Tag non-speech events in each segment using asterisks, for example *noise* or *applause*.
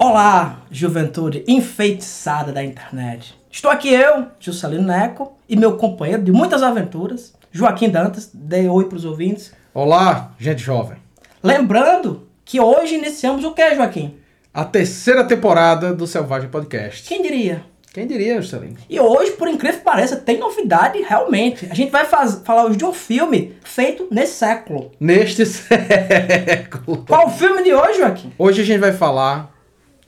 Olá, juventude enfeitiçada da internet. Estou aqui eu, Juscelino Neco, e meu companheiro de muitas aventuras, Joaquim Dantas. Dê oi pros ouvintes. Olá, gente jovem. Lembrando que hoje iniciamos o que, Joaquim? A terceira temporada do Selvagem Podcast. Quem diria? Quem diria, Juscelino? E hoje, por incrível que pareça, tem novidade realmente. A gente vai faz- falar hoje de um filme feito nesse século. Neste *laughs* século. Qual o filme de hoje, Joaquim? Hoje a gente vai falar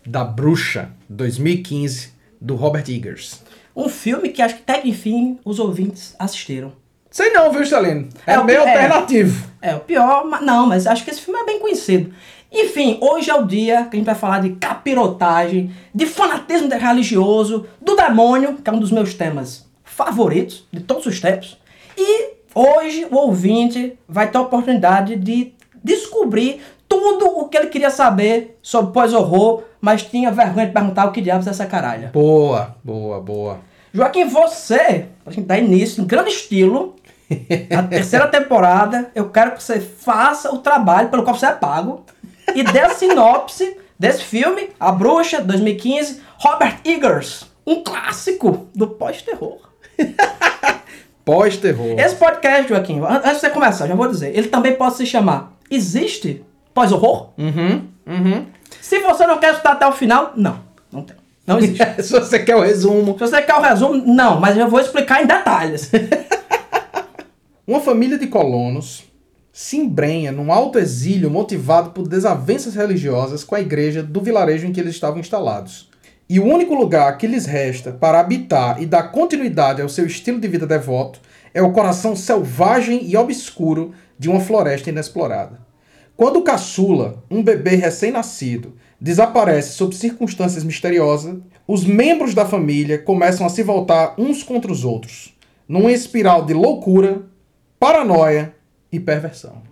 da Bruxa 2015 do Robert Eggers. Um filme que acho que até que enfim os ouvintes assistiram. Sei não, viu, Juscelino? É, É, o- meio é. alternativo. É, o pior, mas não, mas acho que esse filme é bem conhecido. Enfim, hoje é o dia que a gente vai falar de capirotagem, de fanatismo religioso, do demônio, que é um dos meus temas favoritos de todos os tempos. E hoje o ouvinte vai ter a oportunidade de descobrir tudo o que ele queria saber sobre pós-horror, mas tinha vergonha de perguntar o que diabos é essa caralha. Boa, boa, boa. Joaquim, você, pra gente dar início, em grande estilo, *laughs* na terceira temporada, eu quero que você faça o trabalho pelo qual você é pago e dê a sinopse desse filme, A Bruxa, 2015, Robert Eggers, um clássico do pós-terror. *laughs* Pós-terror. Esse podcast, Joaquim, an- antes de você começar, já vou dizer, ele também pode se chamar Existe Pós-Horror? Uhum, uhum. Se você não quer escutar até o final, não, não tem. Não existe. *laughs* Se você quer o resumo. Se você quer o resumo, não, mas eu vou explicar em detalhes. Uma família de colonos se embrenha num alto exílio motivado por desavenças religiosas com a igreja do vilarejo em que eles estavam instalados. E o único lugar que lhes resta para habitar e dar continuidade ao seu estilo de vida devoto é o coração selvagem e obscuro de uma floresta inexplorada. Quando caçula, um bebê recém-nascido, desaparece sob circunstâncias misteriosas, os membros da família começam a se voltar uns contra os outros, numa espiral de loucura, paranoia e perversão.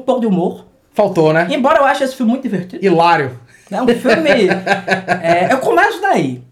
Um pouco de humor. Faltou, né? Embora eu ache esse filme muito divertido. Hilário. É um filme. *laughs* é, eu começo daí.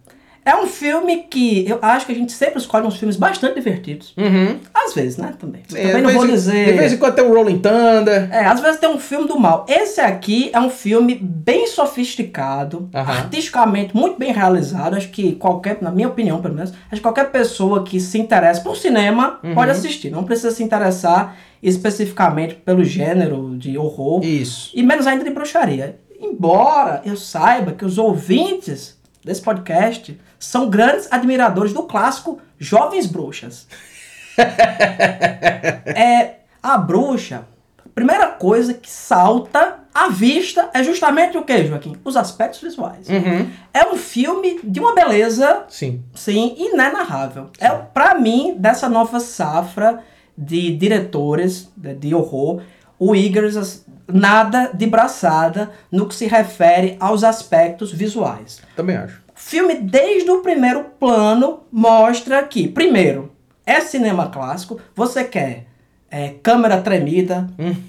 É um filme que eu acho que a gente sempre escolhe uns filmes bastante divertidos. Uhum. Às vezes, né? Também. É, Também de não vou em- dizer. De vez em quando tem um Rolling Thunder. É, às vezes tem um filme do mal. Esse aqui é um filme bem sofisticado, artisticamente muito bem realizado. Acho que qualquer, na minha opinião pelo menos, acho que qualquer pessoa que se interessa por cinema Uhum. pode assistir. Não precisa se interessar especificamente pelo gênero de horror Isso. e menos ainda de bruxaria. Embora eu saiba que os ouvintes desse podcast são grandes admiradores do clássico Jovens Bruxas. *laughs* é a bruxa. A primeira coisa que salta à vista é justamente o que, Joaquim? Os aspectos visuais. Uhum. É um filme de uma beleza Sim. Sim, inenarrável. É, pra mim, dessa nova safra de diretores de, horror, o Eggers as- nada de braçada no que se refere aos aspectos visuais. Também acho. O filme, desde o primeiro plano, mostra que, primeiro, é cinema clássico, você quer é, câmera tremida,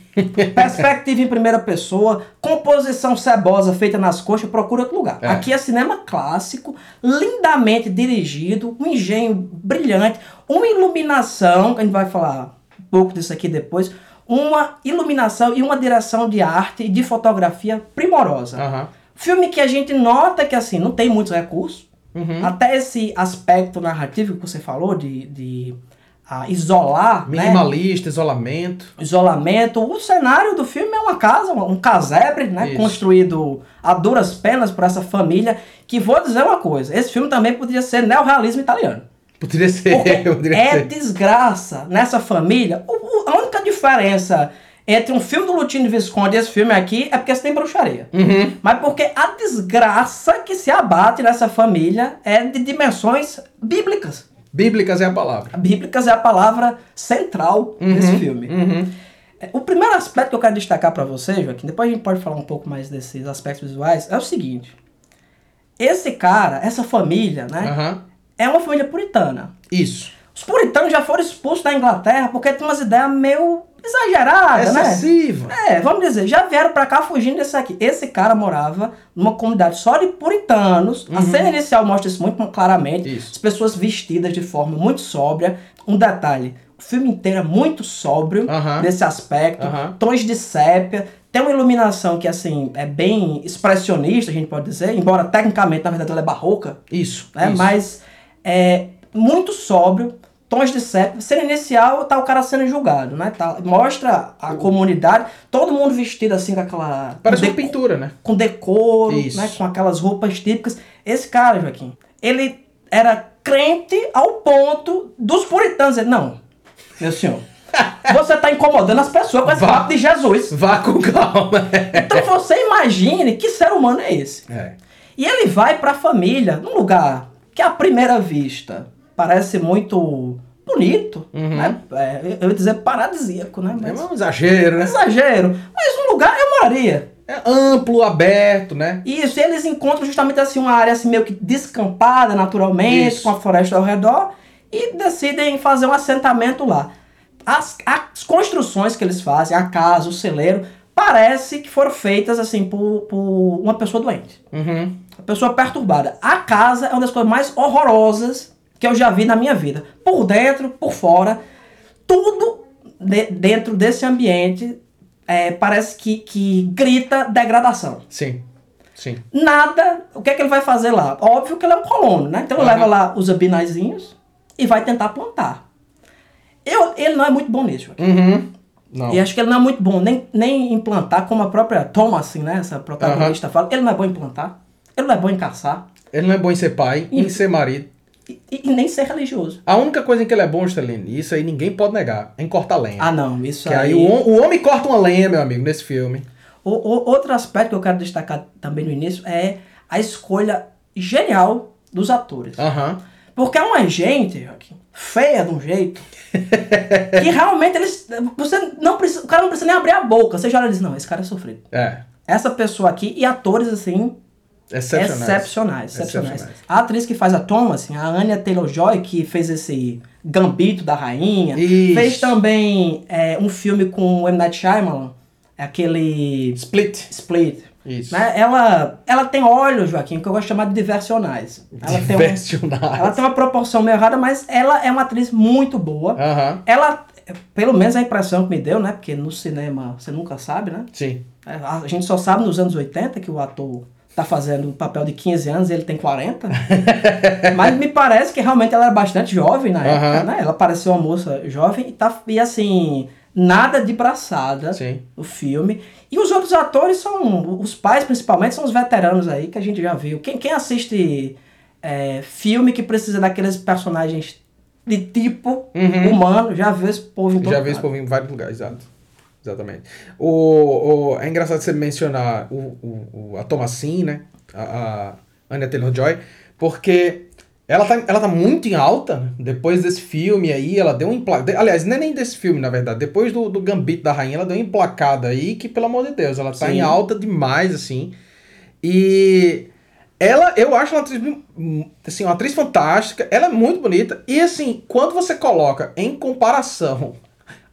*laughs* perspectiva em primeira pessoa, composição cebosa feita nas coxas, procura outro lugar. É. Aqui é cinema clássico, lindamente dirigido, um engenho brilhante, uma iluminação, a gente vai falar um pouco disso aqui depois, uma iluminação e uma direção de arte e de fotografia primorosa. Aham. Filme que a gente nota que assim, não tem muitos recursos. Uhum. Até esse aspecto narrativo que você falou, de, de a isolar, né? Minimalista, isolamento. isolamento. O cenário do filme é uma casa, um casebre, né? Isso. Construído a duras penas por essa família. Que vou dizer uma coisa: esse filme também podia ser neorrealismo italiano. Poderia ser, *laughs* poderia é ser. desgraça nessa família. O- o- a única diferença entre um filme do Lutino Visconde e esse filme aqui é porque você tem bruxaria. Uhum. Mas porque a desgraça que se abate nessa família é de dimensões bíblicas. Bíblicas é a palavra. Bíblicas é a palavra central desse filme. Uhum. É, O primeiro aspecto que eu quero destacar pra você, Joaquim, depois a gente pode falar um pouco mais desses aspectos visuais, é o seguinte. Esse cara, essa família, né, é uma família puritana. Isso. Os puritanos já foram expulsos da Inglaterra porque tem umas ideias meio exageradas, né? Excessiva. É, vamos dizer, já vieram pra cá fugindo desse aqui. Esse cara morava numa comunidade só de puritanos. A cena inicial mostra isso muito claramente. Isso. As pessoas vestidas de forma muito sóbria. Um detalhe, o filme inteiro é muito sóbrio Aham. nesse aspecto. Aham. Tons de sépia. Tem uma iluminação que, assim, é bem expressionista, a gente pode dizer. Embora, tecnicamente, na verdade, ela é barroca Isso. né? isso. Mas é muito sóbrio, tons de sépia. Cena inicial tá o cara sendo julgado, né? Tá, mostra a comunidade, todo mundo vestido assim com aquela. Parece com, uma pintura, né? com decoro, Isso. né? Com aquelas roupas típicas. Esse cara, Joaquim, ele era crente ao ponto dos puritanos dizer, não, meu senhor, *laughs* você tá incomodando as pessoas com esse Vá. papo de Jesus. Vá com calma. Então você imagine que ser humano é esse. É. E ele vai pra família, num lugar que à primeira vista parece muito bonito, Uhum. né? É, eu ia dizer paradisíaco, né? É Mas, um exagero, né? exagero. Mas um lugar eu moraria. É amplo, aberto, né? Isso, e eles encontram justamente assim uma área assim meio que descampada naturalmente, Isso. com a floresta ao redor, e decidem fazer um assentamento lá. As, as construções que eles fazem, a casa, o celeiro, parece que foram feitas assim por, por uma pessoa doente. Uhum. A pessoa perturbada. A casa é uma das coisas mais horrorosas que eu já vi na minha vida. Por dentro, por fora, tudo de- dentro desse ambiente é, parece que, que grita degradação. Sim. Sim. Nada, o que é que ele vai fazer lá? Óbvio que ele é um colono, né? Então ele Aham. leva lá os abinaizinhos e vai tentar plantar. Eu, ele não é muito bom nisso. Uhum. Não. E acho que ele não é muito bom nem, nem em plantar, como a própria Thomasin, né? Essa protagonista fala. Ele não é bom em plantar, ele não é bom em caçar Ele não é bom em ser pai, em ser marido. E, e- nem ser religioso. A única coisa em que ele é bom, e isso aí ninguém pode negar, é em cortar lenha. Ah, não, isso que aí. aí o, o homem corta uma lenha, meu amigo, nesse filme. O- o- outro aspecto que eu quero destacar também no início é a escolha genial dos atores. Aham. Porque é uma gente, Joaquim, feia de um jeito, que *laughs* realmente eles. Você não precisa. O cara não precisa nem abrir a boca. Você já olha e diz, não, esse cara é sofrido. É. Essa pessoa aqui e atores assim. Excepcionais. Excepcionais, excepcionais. Excepcionais. A atriz que faz a Thomas, a Anya Taylor-Joy, que fez esse Gambito da Rainha, Isso. fez também é, um filme com o M. Night Shyamalan, aquele Split. Split. Isso. Né? Ela, ela tem olhos, Joaquim, que eu gosto de chamar de diversionais. Ela tem, um- Diversionais. ela tem uma proporção meio errada, mas ela é uma atriz muito boa. Ela, pelo menos a impressão que me deu, né? Porque no cinema você nunca sabe, né? Sim. É, A gente só sabe nos anos 80 que o ator tá fazendo um papel de 15 anos e ele tem 40. *laughs* Mas me parece que realmente ela era bastante jovem na época, né? Ela parecia uma moça jovem e, tá, e assim, nada de braçada Sim. o filme. E os outros atores são, os pais principalmente, são os veteranos aí que a gente já viu. Quem, quem assiste é, filme que precisa daqueles personagens de tipo Uhum. humano, já viu esse povo em todo Já vi esse povo em vários lugares, exato. Exatamente. O, o, é engraçado você mencionar o, o, o- a Thomasin, né? A, a Anya Taylor-Joy, porque ela tá, ela tá muito em alta né? depois desse filme aí, ela deu um empla... de- Aliás, não é nem desse filme, na verdade. Depois do, do Gambito da Rainha, ela deu uma emplacada aí que, pelo amor de Deus, ela tá Sim. em alta demais, assim. E ela, eu acho uma atriz, assim, uma atriz fantástica, ela é muito bonita. E assim, quando você coloca em comparação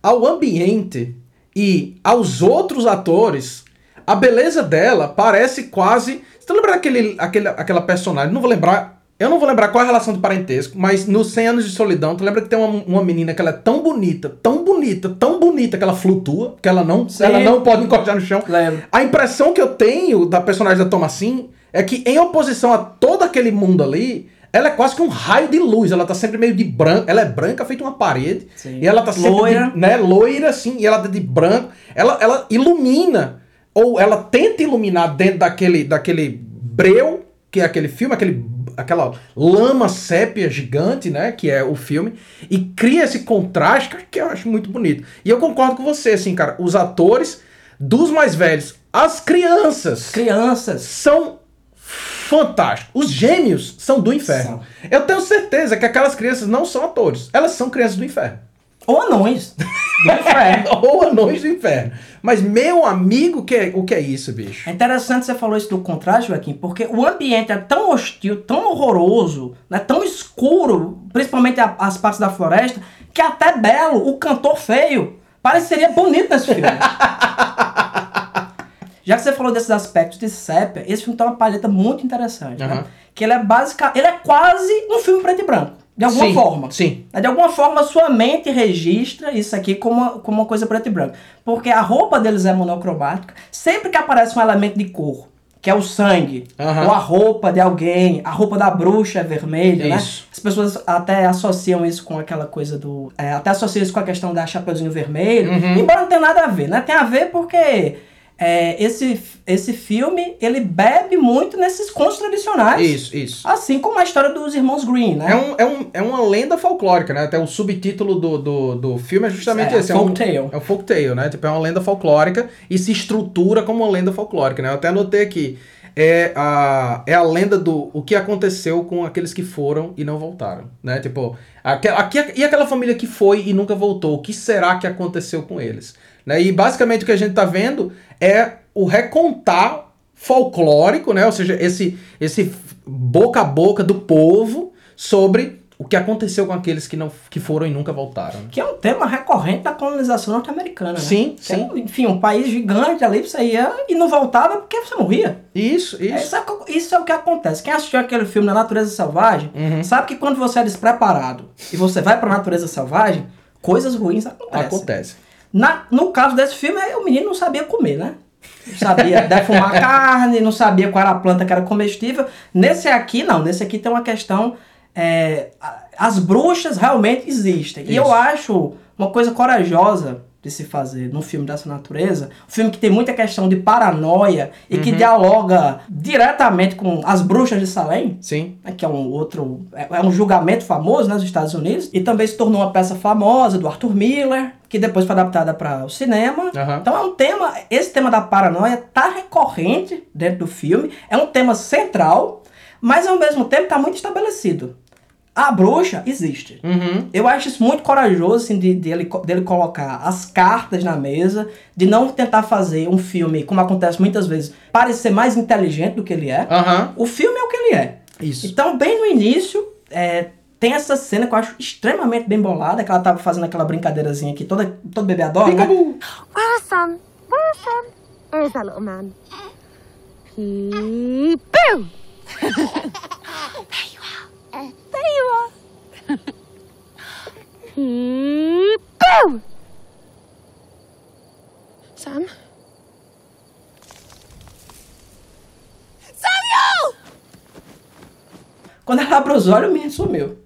ao ambiente e aos outros atores, a beleza dela parece quase. Você lembra daquele, aquele, aquela personagem? Não vou lembrar. Eu não vou lembrar qual é a relação de parentesco, mas nos 100 anos de solidão, tu lembra que tem uma, uma menina que ela é tão bonita, tão bonita, tão bonita que ela flutua, que ela não, Sim. ela não pode encostar no chão. Lembro. A impressão que eu tenho da personagem da Thomasin é que, em oposição a todo aquele mundo ali, ela é quase que um raio de luz. Ela tá sempre meio de branco. Ela é branca, feita uma parede. Sim. E ela tá sempre Loira. de, né, loira, assim, e ela tá de branco. Ela, ela ilumina, ou ela tenta iluminar dentro daquele, daquele breu, que é aquele filme, aquele, aquela lama sépia gigante, né, que é o filme, e cria esse contraste que- que eu acho muito bonito. E eu concordo com você, assim, cara, os atores, dos mais velhos, as crianças, Crianças. são fantásticos. Os gêmeos são do inferno. Eu tenho certeza que aquelas crianças não são atores. Elas são crianças do inferno. Ou anões. Do *laughs* inferno. Ou anões do inferno. Mas, meu amigo, que é- o que é isso, bicho? É interessante você falou isso do contraste, Joaquim, porque o ambiente é tão hostil, tão horroroso, né, tão escuro, principalmente a- as partes da floresta, que até Belo, o cantor feio, pareceria bonito nesse filme. *laughs* Já que você falou desses aspectos de sépia, esse filme tem uma palheta muito interessante, né? Aham. Que ele é básica, ele é quase um filme preto e branco, de alguma Sim, forma. Sim. De alguma forma, a sua mente registra isso aqui como uma, como uma coisa preta e branca. Porque a roupa deles é monocromática. Sempre que aparece um elemento de cor, que é o sangue, Aham. ou a roupa de alguém, a roupa da bruxa é vermelha, né? Isso. As pessoas até associam isso com aquela coisa do... é, até associam isso com a questão da Chapeuzinho Vermelho. Uhum. Embora não tenha nada a ver, né? Tem a ver porque... é, esse, esse filme, ele bebe muito nesses contos tradicionais. Isso, isso. Assim como a história dos irmãos Green, né? É, um, é, um, é uma lenda folclórica, né? Até o subtítulo do, do, do filme é justamente É, esse. É um, folktale. é um folktale, né? Tipo, é uma lenda folclórica e se estrutura como uma lenda folclórica, né? Eu até anotei aqui. É a, é a lenda do o que aconteceu com aqueles que foram e não voltaram, né? Tipo, aque, aque- e aquela família que foi e nunca voltou, o que será que aconteceu com eles? Né? E basicamente o que a gente tá vendo é o recontar folclórico, né? Ou seja, esse, esse boca a boca do povo sobre o que aconteceu com aqueles que não que foram e nunca voltaram. Que é um tema recorrente da colonização norte-americana, né? Sim, Que é, enfim, um país gigante ali, você ia e não voltava porque você morria. Isso, É, isso. Isso, é, o que- isso é o que acontece. Quem assistiu aquele filme Na Natureza Selvagem, Uhum. sabe que quando você é despreparado e você vai pra Natureza Selvagem, coisas ruins acontecem. Acontece. Na, no caso desse filme, o menino não sabia comer, né? Não sabia *laughs* defumar carne, não sabia qual era a planta que era comestível. Nesse aqui, não. Nesse aqui tem uma questão. é, as bruxas realmente existem. E eu Isso. acho uma coisa corajosa de se fazer num filme dessa natureza. Um filme que tem muita questão de paranoia e Uhum. que dialoga diretamente com as bruxas de Salem Sim. né, que é um outro é é um julgamento famoso né, nos Estados Unidos e também se tornou uma peça famosa do Arthur Miller que depois foi adaptada para o cinema Aham. então é um tema esse tema da paranoia tá recorrente dentro do filme é um tema central mas ao mesmo tempo tá muito estabelecido a bruxa existe Uhum. eu acho isso muito corajoso, assim, de, de ele, dele colocar as cartas na mesa, de não tentar fazer um filme, como acontece muitas vezes, parecer mais inteligente do que ele é. Aham. O filme é o que ele é. Isso. Então, bem no início, é, tem essa cena que eu acho extremamente bem bolada, que ela tava fazendo aquela brincadeirazinha que toda, todo bebê adora, né? Where's Sam? Where's Sam? Where's that little man? Peep-boo! *laughs* are. *laughs* Peep-boo! Sam? Samuel! Quando ela abre os olhos, o menino sumiu.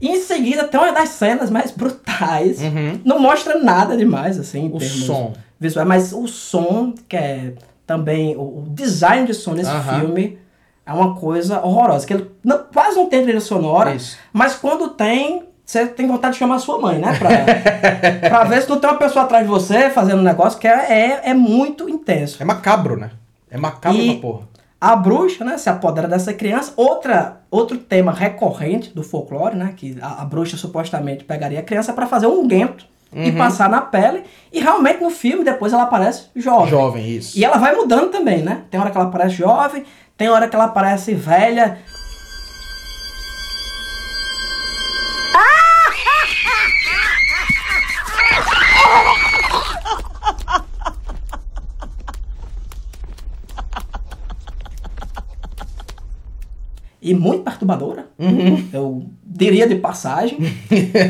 E em seguida tem uma das cenas mais brutais. Uhum. Não mostra nada demais, assim, em O termos som. visuais, mas o som, que é também o, design de som nesse Aham. filme, é uma coisa horrorosa. Que ele não- quase não tem trilha sonora, Isso. mas quando tem, você tem vontade de chamar sua mãe, né? Pra, *laughs* pra ver se não tem uma pessoa atrás de você fazendo um negócio que é, é, é muito intenso. É macabro, né? É macabro E- porra. A bruxa, né, se apodera dessa criança. Outra, outro tema recorrente do folclore, né, que a, a bruxa supostamente pegaria a criança para fazer um guento e Uhum. passar na pele. E realmente no filme depois ela aparece jovem. Jovem, isso. E ela vai mudando também, né? Tem hora que ela aparece jovem, tem hora que ela aparece velha. *laughs* E muito perturbadora, Uhum. eu diria de passagem.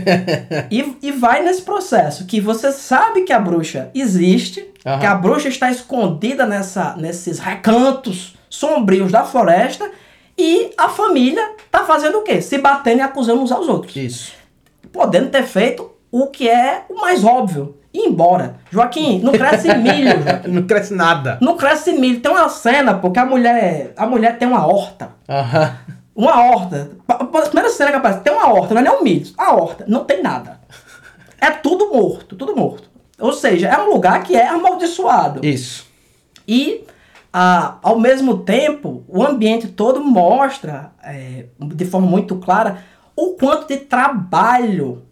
*laughs* e, e vai nesse processo que você sabe que a bruxa existe, Aham. que a bruxa está escondida nessa, nesses recantos sombrios da floresta, E a família tá fazendo o quê? Se batendo e acusando uns aos outros. Isso. Podendo ter feito o que é o mais óbvio. Ir embora. Joaquim, não cresce *laughs* milho, Joaquim. Não cresce nada. Não cresce milho. Tem uma cena, porque a mulher, a mulher tem uma horta. Aham. Uma horta. A primeira cena que aparece, tem uma horta, não é nem um milho. A horta, não tem nada. É tudo morto, tudo morto. Ou seja, é um lugar que é amaldiçoado. Isso. E, ah, ao mesmo tempo, o ambiente todo mostra, é, de forma muito clara, o quanto de trabalho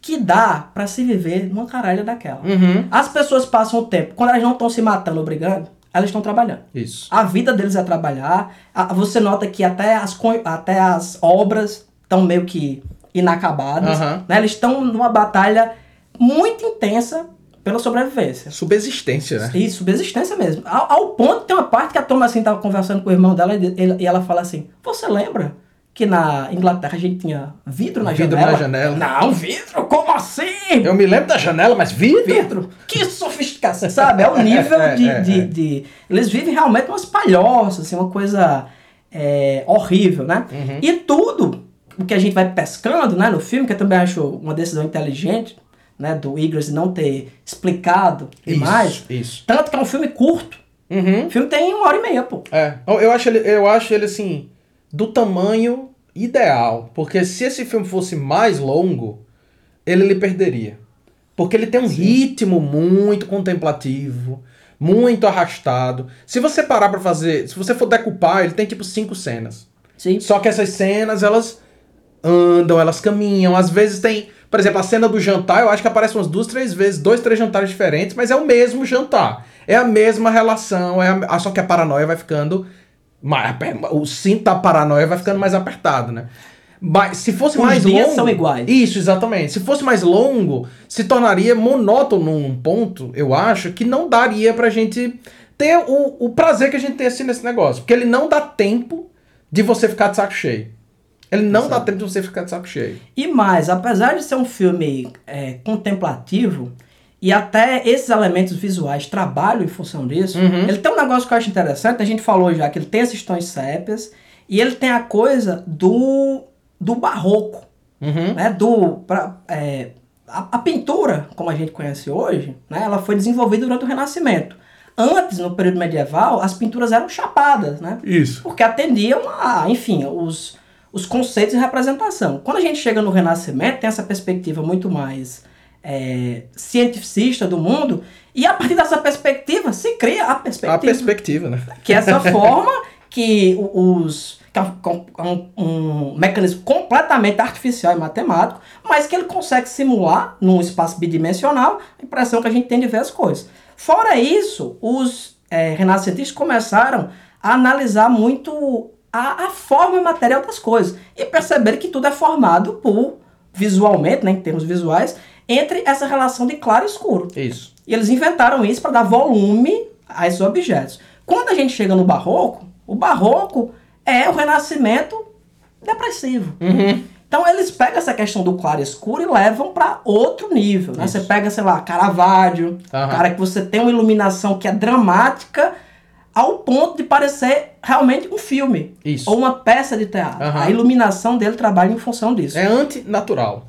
que dá pra se viver numa caralha daquela. Uhum. As pessoas passam o tempo, quando elas não estão se matando ou brigando, elas estão trabalhando. Isso. A vida deles é trabalhar. A- Você nota que até as, até as obras estão meio que inacabadas. Aham. né? Eles estão numa batalha muito intensa pela sobrevivência. Subsistência, né? E subsistência mesmo. Ao, ao ponto que tem uma parte que a Thomas assim, tava conversando com o irmão dela e, ele- e ela fala assim: Você lembra que na Inglaterra a gente tinha vidro na Vidro janela? na janela. Não, vidro? Como assim? Eu me lembro da janela, mas vidro? vidro. Que sofisticação, sabe? É o nível *laughs* É, de, é, de, é. de- Eles vivem realmente umas palhoças, assim, uma coisa é, horrível, né? Uhum. E tudo o que a gente vai pescando né, no filme, que eu também acho uma decisão inteligente, né? Do Eagles não ter explicado demais. Isso, isso. Tanto que é um filme curto. Uhum. O filme tem uma hora e meia, pô. É. Eu acho, ele, eu acho ele, assim, do tamanho ideal. Porque se esse filme fosse mais longo, ele lhe perderia. Porque ele tem um ritmo muito contemplativo, muito arrastado. Se você parar pra fazer, se você for decupar, ele tem tipo cinco cenas. Sim. Só que essas cenas, elas andam, elas caminham. Às vezes tem, por exemplo, a cena do jantar, eu acho que aparece umas duas, três vezes, dois, três jantares diferentes, mas é o mesmo jantar. É a mesma relação, é a- ah, só que a paranoia vai ficando. O cinto da paranoia vai ficando mais apertado, né? Mas se fosse Os mais dias longo. são iguais. Isso, exatamente. Se fosse mais longo, se tornaria monótono num ponto, eu acho, que não daria pra gente ter o, o prazer que a gente tem assim nesse negócio. Porque ele não dá tempo de você ficar de saco cheio. Ele não dá tempo de você ficar de saco cheio. E mais, apesar de ser um filme é, contemplativo, e até esses elementos visuais trabalham em função disso, Uhum. ele tem um negócio que eu acho interessante, a gente falou já que ele tem esses tons sépias, e ele tem a coisa do, do barroco, Uhum. né? Do, pra, é, a, a pintura, como a gente conhece hoje, né? ela foi desenvolvida durante o Renascimento. Antes, no período medieval, as pinturas eram chapadas, né? Isso. porque atendiam a, enfim, os, os conceitos de representação. Quando a gente chega no Renascimento, tem essa perspectiva muito mais é, cientificista do mundo, e a partir dessa perspectiva se cria a perspectiva, A perspectiva, né? que é essa *laughs* forma que os que é um, um- um mecanismo completamente artificial e matemático, mas que ele consegue simular num espaço bidimensional a impressão que a gente tem de ver as coisas. Fora isso, os é, renascentistas começaram a analisar muito a, a forma material das coisas e perceberam que tudo é formado por, visualmente, né, em termos visuais, entre essa relação de claro e escuro. Isso. E eles inventaram isso para dar volume a esses objetos. Quando a gente chega no barroco, o barroco é o renascimento depressivo. Então eles pegam essa questão do claro e escuro e levam para outro nível. Né? Você pega, sei lá, Caravaggio, Aham. cara que você tem uma iluminação que é dramática ao ponto de parecer realmente um filme. Isso. Ou uma peça de teatro. Aham. A iluminação dele trabalha em função disso. É antinatural.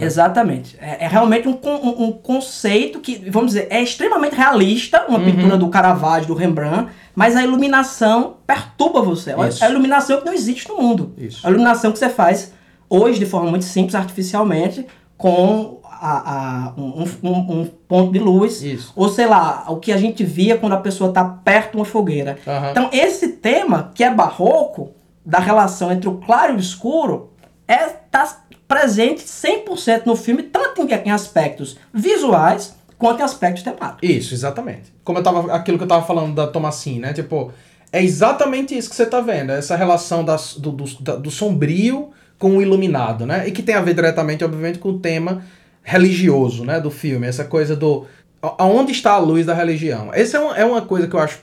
Exatamente. É, é realmente um, um, um conceito que, vamos dizer, é extremamente realista, uma Uhum. pintura do Caravaggio, do Rembrandt, mas a iluminação perturba você. É Isso. a iluminação que não existe no mundo. Isso. A iluminação que você faz hoje de forma muito simples, artificialmente, com a, a- um, um- um ponto de luz. Isso. Ou sei lá, o que a gente via quando a pessoa está perto de uma fogueira. Aham. Então, esse tema, que é barroco, da relação entre o claro e o escuro, é tá presente 100% no filme, tanto em, em aspectos visuais quanto em aspectos temáticos. Isso, exatamente. Como eu tava, aquilo que eu tava falando da Thomasin, né? Tipo, é exatamente isso que você tá vendo. Essa relação das, do, do, do sombrio com o iluminado, né? E que tem a ver diretamente, obviamente, com o tema religioso, né? Do filme. Essa coisa do... Aonde está a luz da religião? Essa é uma, é uma coisa que eu acho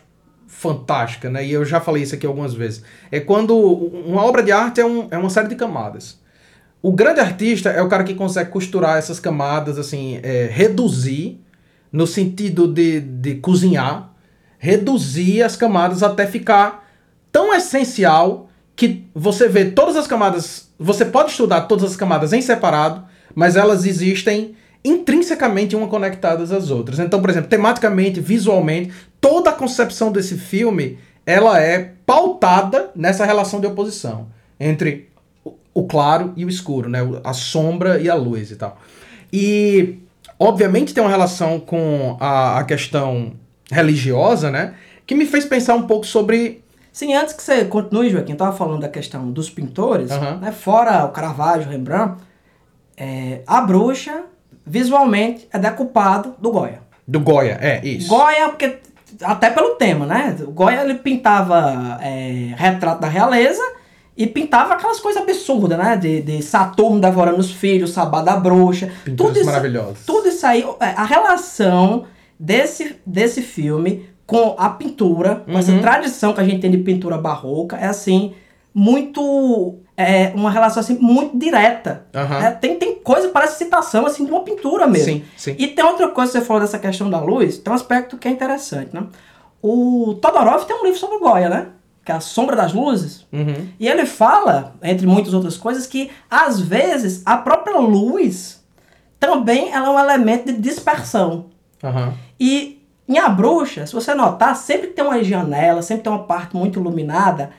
fantástica, né? E eu já falei isso aqui algumas vezes. É quando uma obra de arte é, um, é uma série de camadas. O grande artista é o cara que consegue costurar essas camadas, assim, é, reduzir, no sentido de, de cozinhar, reduzir as camadas até ficar tão essencial que você vê todas as camadas. Você pode estudar todas as camadas em separado, mas elas existem intrinsecamente uma conectadas às outras. Então, por exemplo, tematicamente, visualmente, toda a concepção desse filme ela é pautada nessa relação de oposição entre o- claro e o escuro, né? A sombra e a luz e tal. E, obviamente, tem uma relação com a, a questão religiosa, né? Que me fez pensar um pouco sobre. Sim, antes que você continue, Joaquim, eu tava falando da questão dos pintores, Aham. né? Fora o Caravaggio, o Rembrandt, é, a bruxa, visualmente, é decupado do Goya. Do Goya, é, isso. Goya, porque até pelo tema, né? O Goya ele pintava é, retrato da realeza e pintava aquelas coisas absurdas, né? De, de Saturno devorando os filhos, Sabá da bruxa. Pinturas tudo isso, maravilhosas. tudo isso aí, é, a relação desse, desse filme com a pintura, com essa Uhum. tradição que a gente tem de pintura barroca, é assim, muito. É uma relação assim, muito direta. Aham. É, tem, tem coisa, parece citação assim, de uma pintura mesmo. Sim, sim. E tem outra coisa que você falou dessa questão da luz, tem um aspecto que é interessante, né? O Todorov tem um livro sobre o Goya, né? Que é A Sombra das Luzes. Uhum. E ele fala, entre muitas outras coisas, que às vezes a própria luz também ela é um elemento de dispersão. Aham. E em A Bruxa, se você notar, sempre tem uma janela, sempre tem uma parte muito iluminada.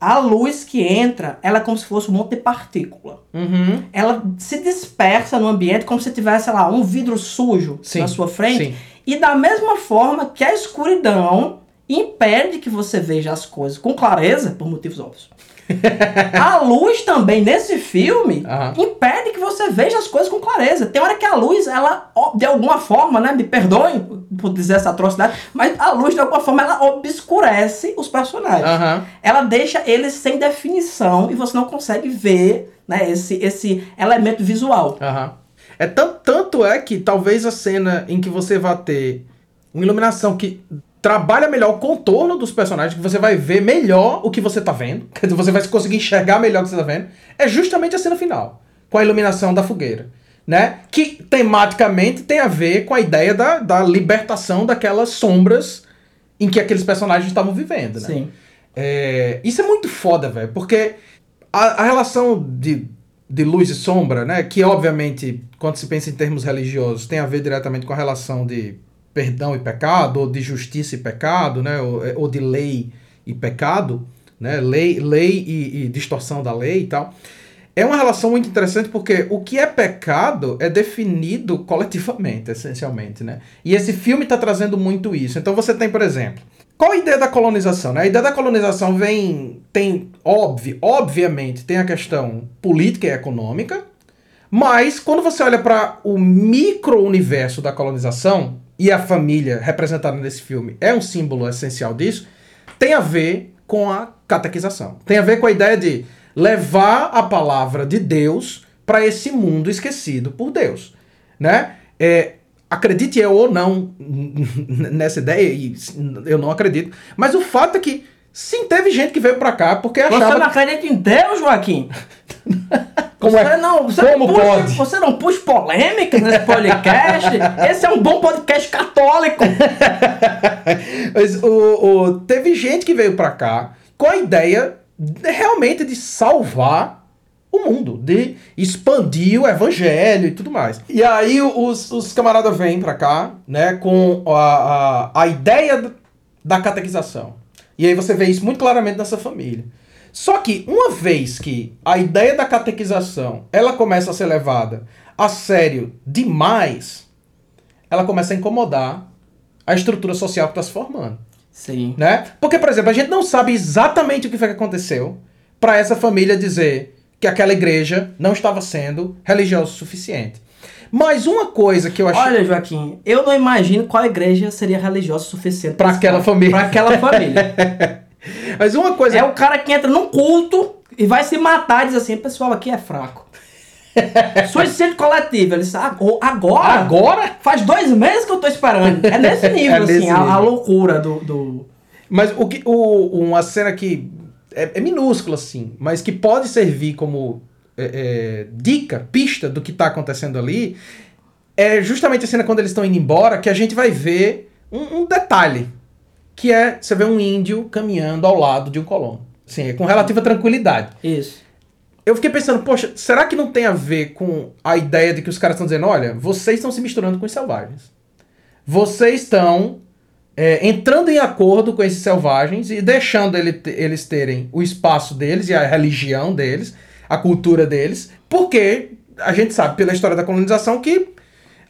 A luz que entra, ela é como se fosse um monte de partícula Uhum. ela se dispersa no ambiente como se tivesse, sei lá, um vidro sujo Sim, na sua frente. sim. E da mesma forma que a escuridão impede que você veja as coisas com clareza, por motivos óbvios. *laughs* a luz também, nesse filme, Aham. impede que você veja as coisas com clareza. Tem hora que a luz, ela, de alguma forma, né, me perdoem por dizer essa atrocidade, mas a luz, de alguma forma, ela obscurece os personagens Aham. ela deixa eles sem definição e você não consegue ver né, esse, esse elemento visual. Aham. É tanto, tanto é que talvez a cena em que você vai ter uma iluminação que trabalha melhor o contorno dos personagens, que você vai ver melhor o que você tá vendo, *laughs* dizer, você vai conseguir enxergar melhor o que você tá vendo, é justamente a cena final, com a iluminação da fogueira. Né? Que tematicamente tem a ver com a ideia da, da libertação daquelas sombras em que aqueles personagens estavam vivendo. Né? Sim. É, isso é muito foda, velho, porque a, a relação de, de luz e sombra, né, que obviamente, quando se pensa em termos religiosos, tem a ver diretamente com a relação de perdão e pecado, ou de justiça e pecado, né, ou, ou de lei e pecado, né, lei, lei e, e distorção da lei e tal. É uma relação muito interessante porque o que é pecado é definido coletivamente, essencialmente, né? E esse filme está trazendo muito isso. Então você tem, por exemplo, qual a ideia da colonização? Né? A ideia da colonização vem, tem, óbvio, obviamente, tem a questão política e econômica, mas quando você olha para o micro-universo da colonização, e a família representada nesse filme é um símbolo essencial disso, tem a ver com a catequização. Tem a ver com a ideia de levar a palavra de Deus para esse mundo esquecido por Deus, né? É, acredite eu ou não *laughs* nessa ideia, e eu não acredito, mas o fato é que sim, teve gente que veio para cá porque Você achava... não acredita em Deus, Joaquim? *laughs* Como você é? não, você Como não puxa, pode? Você não puxa polêmica nesse podcast? *laughs* Esse é um bom podcast católico. *laughs* Mas o, o- teve gente que veio pra cá com a ideia de- realmente de salvar o mundo, de expandir o evangelho e tudo mais. E aí os, os camaradas vêm pra cá, né, com a, a, a ideia da catequização. E aí você vê isso muito claramente nessa família. Só que uma vez que a ideia da catequização ela começa a ser levada a sério demais, ela começa a incomodar a estrutura social que está se formando, Sim. né? Porque, por exemplo, a gente não sabe exatamente o que foi que aconteceu para essa família dizer que aquela igreja não estava sendo religiosa o suficiente. Mas uma coisa que eu achei Olha, Joaquim, eu não imagino qual igreja seria religiosa o suficiente esse aquela família. Pra aquela família. *laughs* Mas uma coisa é o cara que entra num culto e vai se matar e diz assim, pessoal, aqui é fraco. *laughs* Suicídio coletivo. Ele disse, "Ah, agora? agora Faz dois meses que eu tô esperando. É nesse *laughs* nível, É assim, a, a nível. loucura do, do... Mas o que, o, uma cena que é, é minúscula, assim, mas que pode servir como é, é, dica, pista do que está acontecendo ali, é justamente a cena quando eles estão indo embora, que a gente vai ver um, um detalhe, que é, você vê um índio caminhando ao lado de um colono. Sim, com relativa tranquilidade. Isso. Eu fiquei pensando, poxa, será que não tem a ver com a ideia de que os caras estão dizendo, olha, vocês estão se misturando com os selvagens. Vocês estão é, entrando em acordo com esses selvagens e deixando ele eles terem o espaço deles e a religião deles, a cultura deles, porque a gente sabe pela história da colonização que,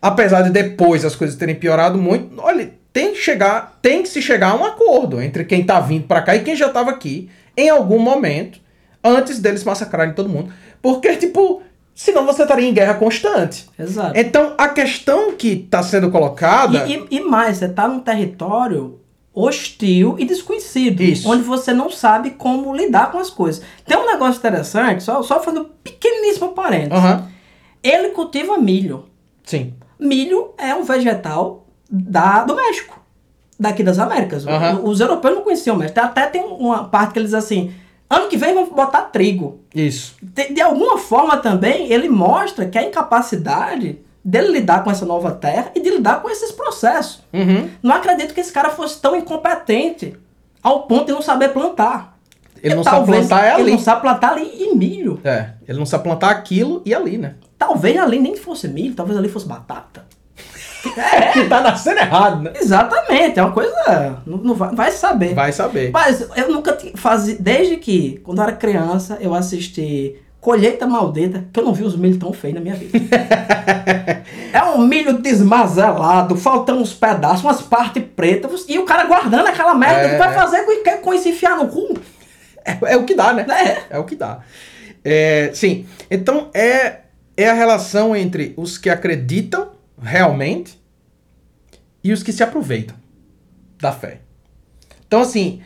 apesar de depois as coisas terem piorado muito, olha, tem que chegar, tem que se chegar a um acordo entre quem tá vindo pra cá e quem já tava aqui em algum momento antes deles massacrarem todo mundo, porque tipo, senão você estaria em guerra constante. Exato. Então, a questão que está sendo colocada. E, e- e mais, você tá num território hostil e desconhecido. Isso. Onde você não sabe como lidar com as coisas. Tem um negócio interessante, só, só fazendo um pequeníssimo parênteses. Aham. Ele cultiva milho. Sim. Milho é um vegetal da, do México, daqui das Américas. Aham. Os europeus não conheciam o México. Até tem uma parte que eles assim: ano que vem vamos botar trigo. Isso. De, de alguma forma também ele mostra que a incapacidade dele lidar com essa nova terra e de lidar com esses processos. Uhum. Não acredito que esse cara fosse tão incompetente ao ponto de não saber plantar. Ele não E sabe plantar é Ele ali. não sabe plantar ali em milho. É. Ele não sabe plantar aquilo e ali, né? Talvez ali nem fosse milho, talvez ali fosse batata. *laughs* Que tá nascendo errado, né? Exatamente, é uma coisa. Não, não vai, vai saber. Vai saber. Mas eu nunca tinha fazi Desde que, quando eu era criança, eu assisti Colheita Maldita, que eu não vi os milho tão feios na minha vida. *laughs* é um milho desmazelado, faltando uns pedaços, umas partes pretas, e o cara guardando aquela merda. É, que vai é. fazer com, que- com isso enfiar no cu? É, é o que dá, né? É. É o que dá. É, sim. Então, é, é a relação entre os que acreditam realmente e os que se aproveitam da fé. Então, assim,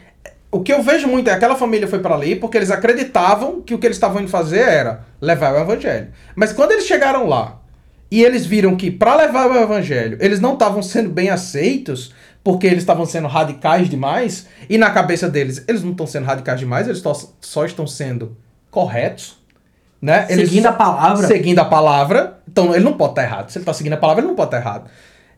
o que eu vejo muito é aquela família foi para ali porque eles acreditavam que o que eles estavam indo fazer era levar o evangelho. Mas quando eles chegaram lá e eles viram que para levar o evangelho eles não estavam sendo bem aceitos porque eles estavam sendo radicais demais e na cabeça deles eles não estão sendo radicais demais, eles só, estão sendo corretos, né? Eles- Seguindo a palavra. seguindo a palavra. Então ele não pode estar errado. Se ele está seguindo a palavra, ele não pode estar errado.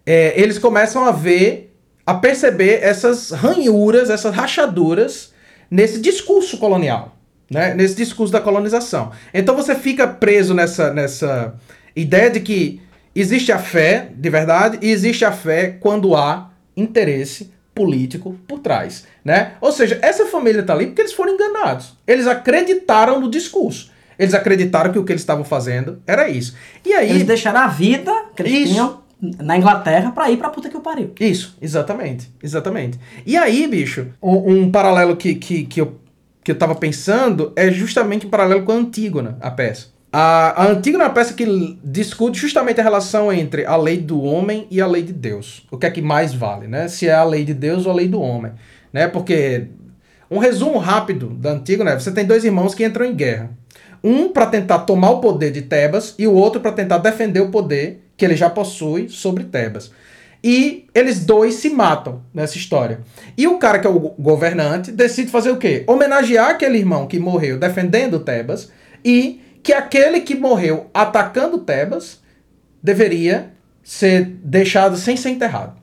É, eles começam a ver, a perceber essas ranhuras, essas rachaduras nesse discurso colonial, né? Nesse discurso da colonização. Então você fica preso nessa, nessa ideia de que existe a fé de verdade e existe a fé quando há interesse político por trás, né? Ou seja, essa família tá ali porque eles foram enganados. Eles acreditaram no discurso. Eles acreditaram que o que eles estavam fazendo era isso. E aí Eles deixaram a vida que eles Isso. tinham na Inglaterra pra ir pra puta que o pariu. Isso, exatamente. Exatamente. E aí, bicho, um, um paralelo que, que, que, eu, que eu tava pensando é justamente um paralelo com a Antígona, a peça. A, a Antígona é uma peça que discute justamente a relação entre a lei do homem e a lei de Deus. O que é que mais vale, né? Se é a lei de Deus ou a lei do homem. Né? Porque, um resumo rápido da Antígona é, você tem dois irmãos que entram em guerra. Um para tentar tomar o poder de Tebas e o outro para tentar defender o poder que ele já possui sobre Tebas. E eles dois se matam nessa história. E o cara que é o go- governante decide fazer o quê? Homenagear aquele irmão que morreu defendendo Tebas e que aquele que morreu atacando Tebas deveria ser deixado sem ser enterrado.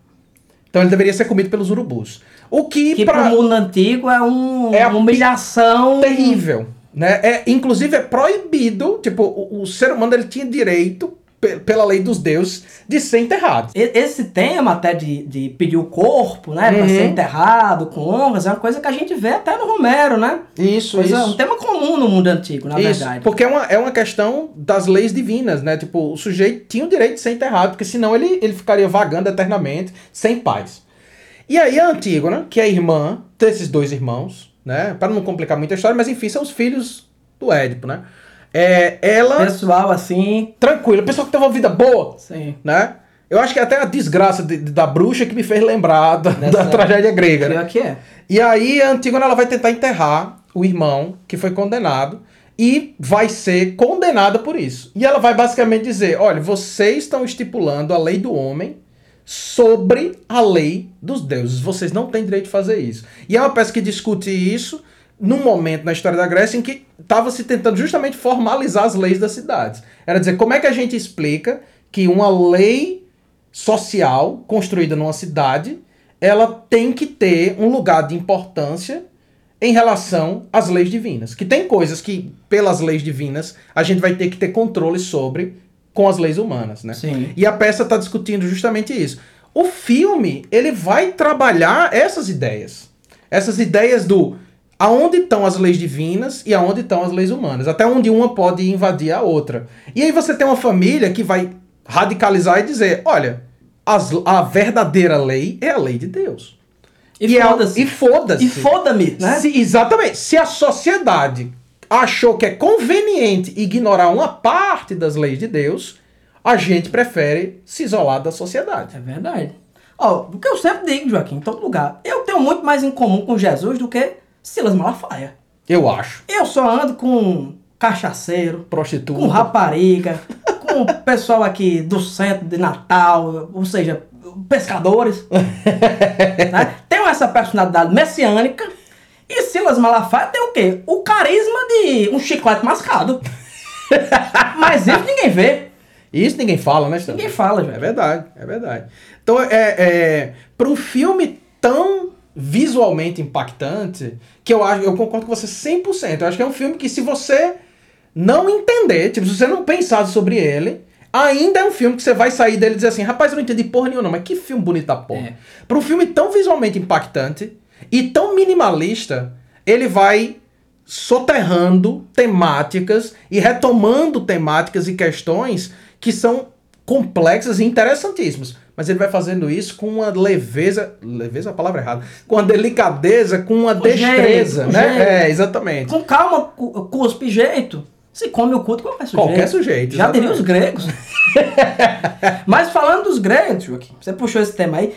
Então ele deveria ser comido pelos urubus. O que, Que pra- pro mundo antigo é um, É uma humilhação. terrível, né? É, inclusive é proibido, tipo, o, o ser humano ele tinha direito pela lei dos deuses de ser enterrado. Esse tema até de, de pedir o corpo, né, pra Uhum. ser enterrado com honras, é uma coisa que a gente vê até no Romero, né? Isso, Coisa, um tema comum no mundo antigo, na Isso, verdade. porque é uma, é uma questão das leis divinas, né? Tipo, o sujeito tinha o direito de ser enterrado, porque senão ele, ele ficaria vagando eternamente, sem paz. E aí a Antígona, que é irmã desses dois irmãos, né? Para não complicar muito a história, mas enfim, são os filhos do Édipo, né? É, ela, Pessoal, assim, tranquila, pessoa que teve uma vida boa, sim. né? Eu acho que é até a desgraça de- de- da bruxa que me fez lembrar da, da tragédia grega, né? Que é. E aí a Antígona ela vai tentar enterrar o irmão que foi condenado e vai ser condenada por isso. E ela vai basicamente dizer: olha, vocês estão estipulando a lei do homem sobre a lei dos deuses. Vocês não têm direito de fazer isso. E é uma peça que discute isso num momento na história da Grécia em que estava se tentando justamente formalizar as leis das cidades. Era dizer, como é que a gente explica que uma lei social construída numa cidade, ela tem que ter um lugar de importância em relação às leis divinas. Que tem coisas que, pelas leis divinas, a gente vai ter que ter controle sobre com as leis humanas, né? Sim. E a peça está discutindo justamente isso. O filme, ele vai trabalhar essas ideias. Essas ideias do aonde estão as leis divinas e aonde estão as leis humanas. Até onde uma pode invadir a outra. E aí você tem uma família que vai radicalizar e dizer, olha, as- a verdadeira lei é a lei de Deus. E é foda-se. E foda-se. E foda-me, né? Se- exatamente. Se a sociedade achou que é conveniente ignorar uma parte das leis de Deus, a gente prefere se isolar da sociedade. É verdade. Ó, o que eu sempre digo, Joaquim, em todo lugar, eu tenho muito mais em comum com Jesus do que Silas Malafaia. Eu acho. Eu só ando com cachaceiro, Prostituta. com rapariga, com o pessoal aqui do centro de Natal, ou seja, pescadores. *laughs* né? Tem essa personalidade messiânica. E Silas Malafaia tem o quê? O carisma de um chiclete mascado. *laughs* Mas isso ninguém vê. Isso ninguém fala, né, Stan? Ninguém fala, É velho. verdade, é verdade. Então, é, é, para um filme tão visualmente impactante, que eu acho, eu concordo com você 100%. Eu acho que é um filme que se você não entender, tipo, se você não pensar sobre ele, ainda é um filme que você vai sair dele e dizer assim, rapaz, eu não entendi porra nenhuma, mas que filme bonito da porra. É. Para um filme tão visualmente impactante e tão minimalista, ele vai soterrando temáticas e retomando temáticas e questões que são complexas e interessantíssimas. Mas ele vai fazendo isso com uma leveza. Leveza é a palavra errada. Com uma delicadeza, com uma Com destreza, jeito, né? jeito. É, exatamente. Com calma, cu- cuspe jeito. Se come o cu de qualquer sujeito. Qualquer sujeito, Já exatamente. os gregos. *laughs* Mas falando dos gregos, Joaquim, você puxou esse tema aí.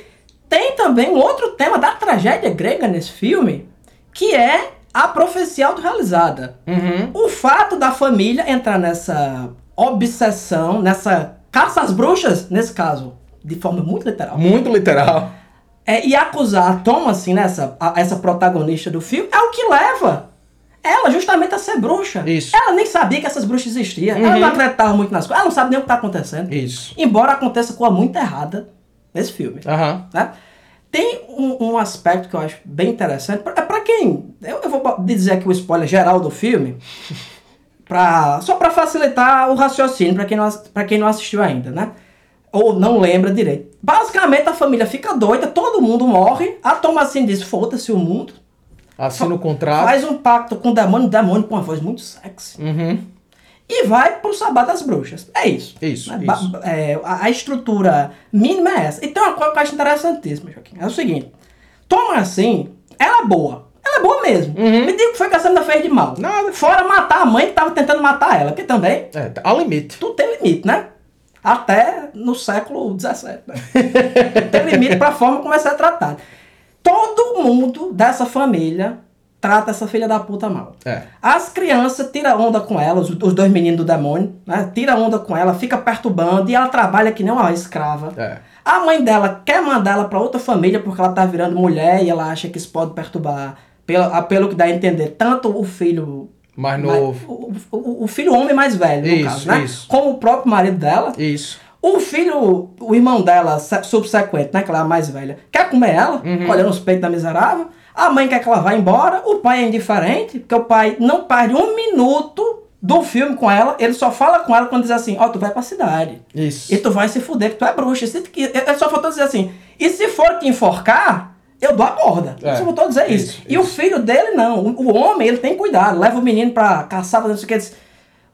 Tem também um outro tema da tragédia grega nesse filme, que é a profecia autorrealizada. Uhum. O fato da família entrar nessa obsessão, nessa caça às bruxas, nesse caso, de forma muito literal. Muito literal. É, e acusar a Thomas, assim, né, essa, a- essa protagonista do filme, é o que leva ela justamente a ser bruxa. Isso. Ela nem sabia que essas bruxas existiam. Ela Uhum. não acreditava muito nas coisas. Ela não sabe nem o que está acontecendo. Isso. Embora aconteça coisa muito errada nesse filme. Aham. né? Tem um, um aspecto que eu acho bem interessante. Pra, pra quem. Eu, eu vou dizer aqui o spoiler geral do filme. *laughs* Pra, só para facilitar o raciocínio para quem, não quem não assistiu ainda, né? Ou não lembra direito. Basicamente a família fica doida, todo mundo morre. A Thomasine diz: foda-se o mundo. Assina o contrato. Faz um pacto com o demônio, o demônio com uma voz muito sexy. Uhum. E vai pro Sabá das Bruxas. É isso. Isso? Ba- isso. é, a, a estrutura mínima é essa. E tem uma coisa que eu acho interessantíssima, Joaquim. É o seguinte. Toma assim, ela é boa. Ela é boa mesmo. Me diga o que foi que essa menina fez de mal. Uhum. Nada. Fora matar a mãe que tava tentando matar ela. Porque também, É, há limite. tudo tem limite, né? Até no século XVII. Né? Tudo tem limite pra forma como vai ser tratado. Todo mundo dessa família trata essa filha da puta mal. É. As crianças tiram onda com ela, os, os dois meninos do demônio, né? Tira onda com ela, fica perturbando e ela trabalha que nem uma escrava. É. A mãe dela quer mandar ela pra outra família porque ela tá virando mulher e ela acha que isso pode perturbar. Pelo, a- pelo que dá a entender, tanto o filho. Mais novo. o, o- o filho homem mais velho, no Isso, caso, né? isso. Como o próprio marido dela. Isso. O filho, o irmão dela, se- subsequente, né? Que ela é a mais velha, quer comer ela, Uhum. colhendo os peitos da miserável. A mãe quer que ela vá embora. O pai é indiferente, porque o pai não perde um minuto do filme com ela. Ele só fala com ela quando diz assim: Ó, tu vai pra cidade. Isso. E tu vai se fuder, que tu é bruxa. Ele só faltou dizer assim: E se for te enforcar, eu dou a corda. É, só faltou dizer isso. isso, E o filho dele, não. O, o homem, ele tem cuidado. Leva o menino pra caçar, fazendo isso que ele diz.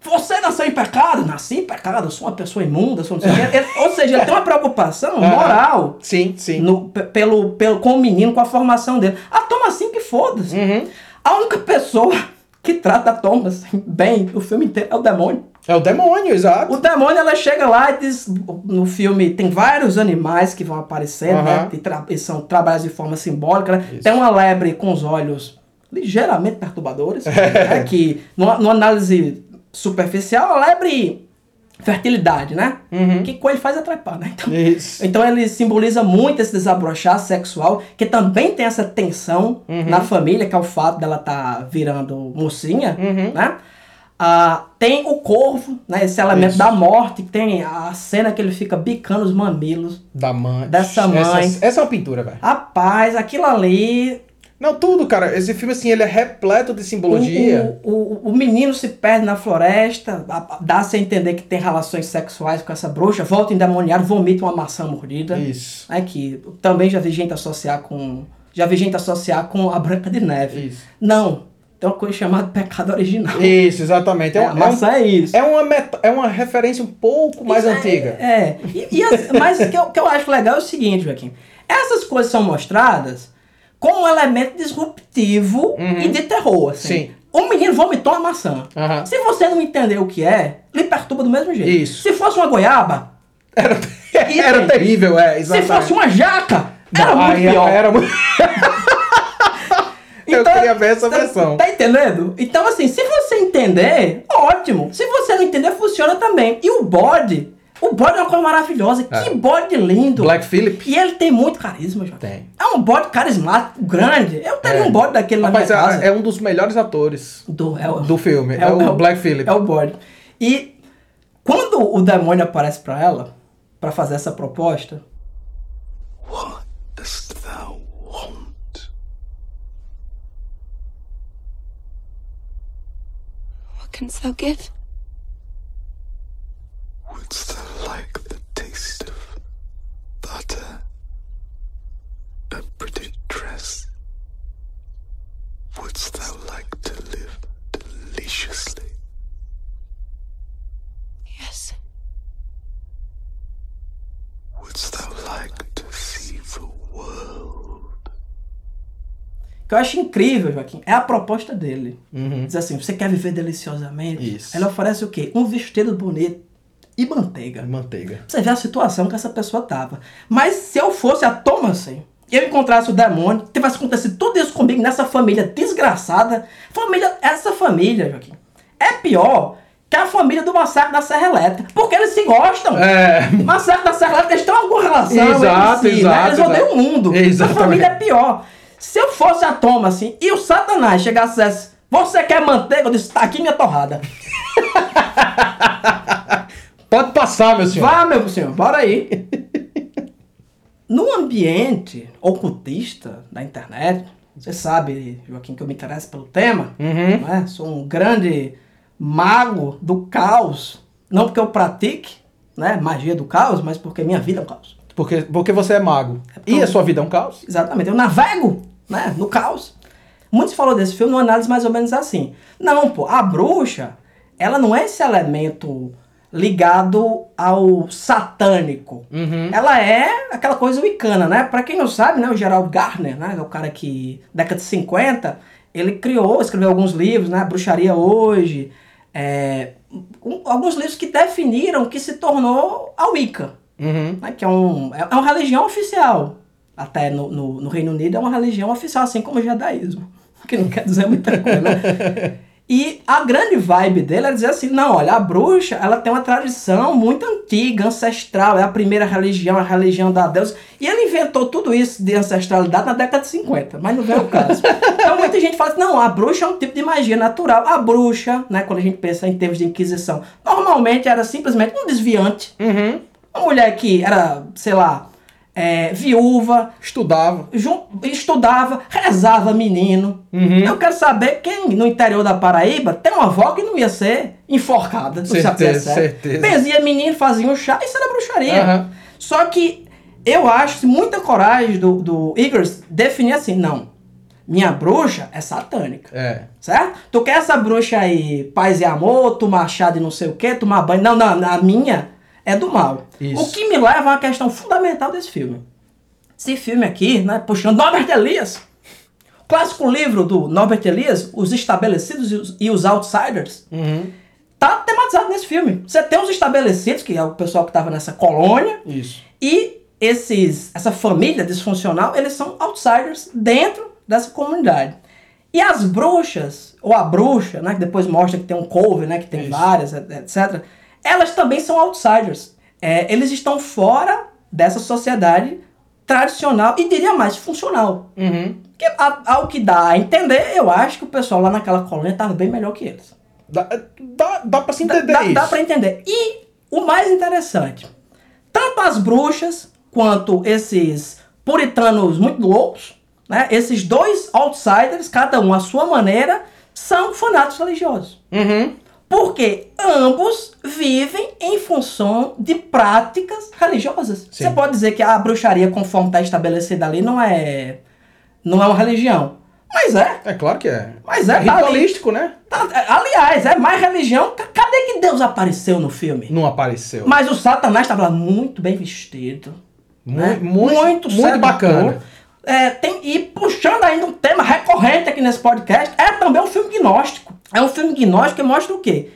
Você nasceu em pecado? Nasci em pecado, eu sou uma pessoa imunda, sou não sei o quê. *laughs* Ele- ou seja, ele tem uma preocupação moral Sim, sim. no, pe- pelo, pelo, com o menino, com a formação dele. A Thomas assim que foda-se. Uhum. A única pessoa que trata a Thomas bem o filme inteiro é o demônio. É o demônio, exato. O demônio, ela chega lá e diz. No filme tem vários animais que vão aparecendo, né? E, tra- e são trabalhos de forma simbólica, né? Tem uma lebre com os olhos ligeiramente perturbadores, *laughs* né? Que numa, numa análise superficial, a lebre fertilidade, né? Uhum. Que coelho faz é trepar, né? Então, Isso. então ele simboliza muito esse desabrochar sexual, que também tem essa tensão Uhum. na família, que é o fato dela estar virando mocinha, Uhum. né? Ah, tem o corvo, né? Esse elemento Isso. da morte, que tem a cena que ele fica bicando os mamilos. Da mãe. Dessa mãe. Essa, essa é uma pintura, velho. Rapaz, aquilo ali. Não, tudo, cara. Esse filme, assim, ele é repleto de simbologia. O, o, o menino se perde na floresta, dá-se a entender que tem relações sexuais com essa bruxa, volta endemoniado, vomita uma maçã mordida. Isso. É que também já vi gente associar com. Já vi gente associar com a Branca de Neve. Isso. Não. Tem uma coisa chamada pecado original. Isso, exatamente. É, É, um- a é um- maçã é isso. é uma, meta- é uma referência um pouco mais Isso é- antiga. É. E, e as- mas o que eu, que eu acho legal é o seguinte, Joaquim. Essas coisas são mostradas como um elemento disruptivo Uhum. e de terror. Assim. Sim. O menino vomitou uma maçã. Aham. Se você não entender o que é, lhe perturba do mesmo jeito. Isso. Se fosse uma goiaba, Era, *laughs* era terrível, é, se exatamente. fosse uma jaca, era Não, muito aí pior. Era muito... *laughs* Eu queria ver essa tá- versão. Tá entendendo? Então, assim, se você entender, ótimo. Se você não entender, funciona também. E o bode, o bode é uma coisa maravilhosa. É. Que bode lindo. Black Phillip. E ele tem muito carisma, João. Tem. É um bode carismático, grande. Eu teria É. um bode daquele na Rapaz, minha casa. é, é um dos melhores atores Do, é o- do filme. É, é o- é o o- Black Phillip. É o bode. E quando o demônio aparece pra ela, pra fazer essa proposta, What canst thou give? Wouldst thou like the taste of butter? A pretty dress? Wouldst thou like to live deliciously? Que eu acho incrível, Joaquim, é a proposta dele. Uhum. Diz assim, você quer viver deliciosamente? Isso. Ele oferece o quê? Um vestido bonito e manteiga. Manteiga. Você vê a situação que essa pessoa tava. Mas se eu fosse a Thomasin, eu encontrasse o demônio, tivesse acontecido tudo isso comigo nessa família desgraçada, família, essa família, Joaquim, é pior que a família do Massacre da Serra Elétrica, porque eles se gostam. É. Massacre da Serra Elétrica, eles têm alguma relação Exato, si, né? exato, Eles odeiam exato. o mundo. Exatamente. A família é pior. Se eu fosse a Thomasin e o Satanás chegasse e dissesse, você quer manteiga? Eu disse, tá aqui minha torrada. *laughs* Pode passar, meu senhor. Vá, meu senhor, bora aí. *laughs* no ambiente ocultista da internet, você sabe, Joaquim, que eu me interesso pelo tema, Uhum. não é? Sou um grande mago do caos. Não porque eu pratique né, magia do caos, mas porque minha vida é um caos. Porque, porque você é mago. E a sua vida é um caos? Exatamente, eu navego né, no caos. Muitos falou desse filme numa análise mais ou menos assim. Não, pô, a bruxa, ela não é esse elemento ligado ao satânico. Uhum. Ela é aquela coisa wicana, né? Pra quem não sabe, né, o Gerald Gardner, né, é o cara que, década de 50, ele criou, escreveu alguns livros, né, Bruxaria Hoje, é, um- alguns livros que definiram o que se tornou a Wicca Uhum. né, que é, um, é é uma religião oficial. Até no, no, no Reino Unido é uma religião oficial, assim como o judaísmo. Que não quer dizer muita coisa, né? *laughs* E a grande vibe dele é dizer assim, não, olha, a bruxa, ela tem uma tradição muito antiga, ancestral, é a primeira religião, a religião da deusa. E ele inventou tudo isso de ancestralidade na década de 50, mas não vem o caso. Então muita gente fala assim, não, a bruxa é um tipo de magia natural. A bruxa, né, quando a gente pensa em termos de inquisição, normalmente era simplesmente um desviante, Uhum. uma mulher que era, sei lá, é, viúva, Estudava. estudava, rezava menino. Uhum. Eu quero saber quem no interior da Paraíba tem uma avó que não ia ser enforcada. se Certeza, certeza. Benzia menino, fazia um chá, isso era bruxaria. Aham. Só que eu acho muita coragem do, do definir assim, não, minha bruxa é satânica. É. Certo? Tu quer essa bruxa aí, paz e amor, tomar chá de não sei o que, tomar banho. Não, não, a minha é do mal. Isso. O que me leva a uma questão fundamental desse filme. Esse filme aqui, né, puxando Norbert Elias. Clássico livro do Norbert Elias, Os Estabelecidos e os, Outsiders, Uhum. tá tematizado nesse filme. Você tem os estabelecidos, que é o pessoal que estava nessa colônia, Isso. e esses, essa família disfuncional, eles são outsiders dentro dessa comunidade. E as bruxas, ou a bruxa, né, que depois mostra que tem um cover, né, que tem Isso. várias, etc., elas também são outsiders. É, eles estão fora dessa sociedade tradicional e diria mais funcional. Uhum. Porque a- ao que dá a entender, eu acho que o pessoal lá naquela colônia estava bem melhor que eles. Dá, dá, dá pra se entender dá, isso. dá pra entender. E o mais interessante, tanto as bruxas quanto esses puritanos muito loucos, né, esses dois outsiders, cada um à sua maneira, são fanáticos religiosos. Uhum. Porque ambos vivem em função de práticas religiosas. Sim. Você pode dizer que a bruxaria, conforme está estabelecida ali, não é, não é uma religião. Mas é. É claro que é. Mas é, tá ali. ritualístico, né? Tá- aliás, é mais religião. Cadê que Deus apareceu no filme? Não apareceu. Mas o Satanás estava lá muito bem vestido. Mu- né? muito, muito, sedutor. bacana. É, tem, e puxando ainda um tema recorrente aqui nesse podcast, é também um filme gnóstico. É um filme gnóstico que mostra o quê?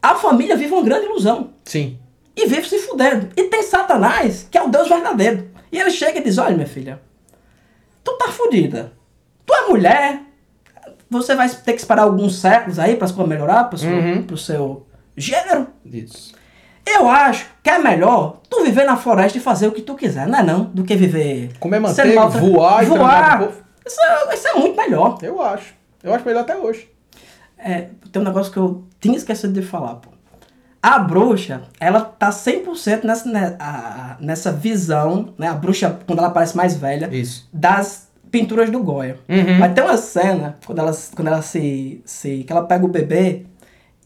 A família vive uma grande ilusão. Sim. E vive se fudendo. E tem Satanás, que é o Deus verdadeiro. E ele chega e diz: Olha, minha filha, tu tá fudida. Tu é mulher. Você vai ter que esperar alguns séculos aí pra pra melhorar pro seu, Uhum. pro seu gênero. Isso. Eu acho que é melhor tu viver na floresta e fazer o que tu quiser, não é não? Do que viver... Comer manteiga, maltra- voar e Voar. povo. Isso é, isso é muito melhor. Eu acho. Eu acho melhor até hoje. É, tem um negócio que eu tinha esquecido de falar, pô. A bruxa, ela tá 100% nessa, né, a- nessa visão, né? A bruxa, quando ela parece mais velha, Isso. das pinturas do Goya. Uhum. Mas tem uma cena, quando ela, quando ela se, se... Que ela pega o bebê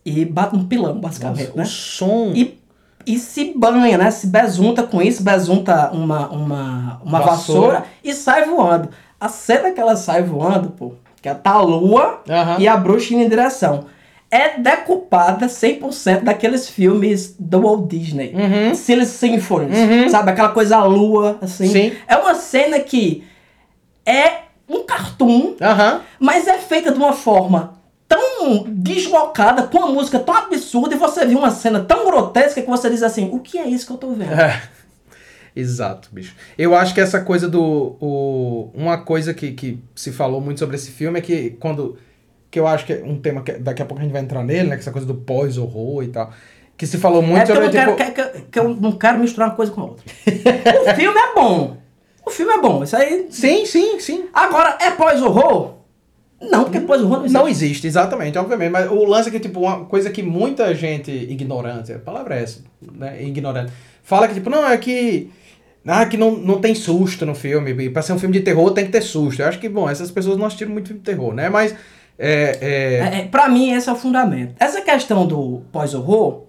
e bate no pilão, basicamente, Nossa, né? O som. E, e se banha, né? Se besunta com isso, besunta uma, uma, uma vassoura. Vassoura. e sai voando. A cena que ela sai voando, pô, que tá a lua Aham. e a bruxa indo em direção. É decupada 100% daqueles filmes do Walt Disney. Uhum. Silly Symphonies, Uhum. sabe? Aquela coisa a lua, assim. Sim. É uma cena que é um cartoon, Aham. mas é feita de uma forma tão deslocada, com uma música tão absurda, e você viu uma cena tão grotesca que você diz assim, o que é isso que eu tô vendo? É. Exato, bicho. Eu acho que essa coisa do. O, uma coisa que, que se falou muito sobre esse filme é que quando. Que eu acho que é um tema que daqui a pouco a gente vai entrar nele, né? Que essa coisa do pós-horror e tal. Que se falou muito é porque eu sobre. não, tipo, quero, que, que- que eu não quero misturar uma coisa com a outra. o *laughs* filme é bom. O filme é bom. Isso aí. Sim, sim, sim. Agora, é pós-horror? Não, porque pós-horror não existe. Não existe, exatamente, obviamente. Mas o lance é que, tipo, uma coisa que muita gente ignorante, a palavra é essa, né? Ignorante. Fala que, tipo, não, é que. Ah, que não, não tem susto no filme. E pra ser um filme de terror tem que ter susto. Eu acho que, bom, essas pessoas não assistiram muito filme de terror, né? Mas. É, é, É, é, pra mim, esse é o fundamento. Essa questão do pós-horror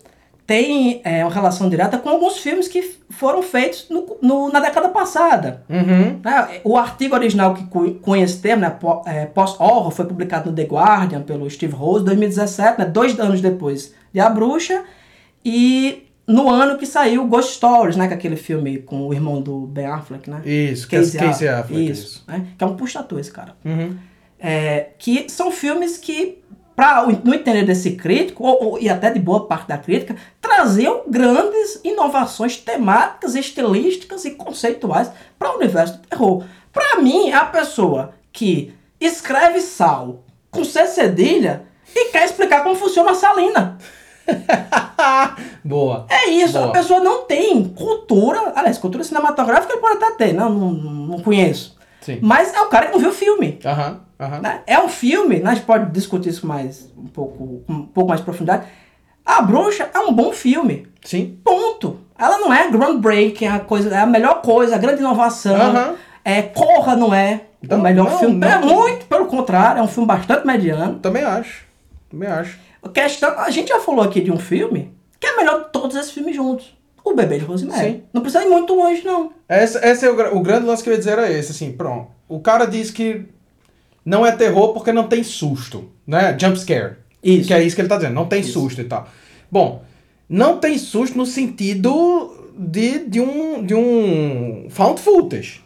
tem é, uma relação direta com alguns filmes que foram feitos no- no- na década passada. Uhum. né? O artigo original que cu- cunha esse termo, né, é, pós-horror, foi publicado no The Guardian pelo Steve Rose em 2017, né, dois anos depois de A Bruxa, e no ano que saiu Ghost Stories, né, que é aquele filme com o irmão do Ben Affleck, né? Isso, é Casey Affleck. Isso, né? Que é um puxa-ator esse cara. Uhum. É, que são filmes que, para no entender desse crítico, ou, ou- e até de boa parte da crítica, traziam grandes inovações temáticas, estilísticas e conceituais para o universo do terror. Para mim, é a pessoa que escreve sal com C cedilha e quer explicar como funciona a salina. *laughs* Boa. É isso, Boa. a pessoa não tem cultura, aliás, cultura cinematográfica ele pode até ter, não, não, não conheço. Sim. Mas é o cara que não viu o filme. Aham, aham. né? É um filme, né? a gente pode discutir isso mais um pouco, com um pouco mais de profundidade. A Bruxa é um bom filme. Sim. Ponto. Ela não é groundbreaking, a coisa, é a melhor coisa, a grande inovação. Aham. É, Corra não é Não, o melhor não, filme. não. É muito pelo contrário, é um filme bastante mediano. Também acho. Também acho. A questão, a gente já falou aqui de um filme que é melhor de todos esses filmes juntos. O Bebê de Rosemary. Sim. Não precisa ir muito longe, não. Esse, esse é o, o grande lance que eu ia dizer era esse, assim, pronto. O cara diz que não é terror porque não tem susto, né? Jump scare. Isso. Que é isso que ele tá dizendo, não tem susto e tal. Bom, não tem susto no sentido de, de, um, de um found footage,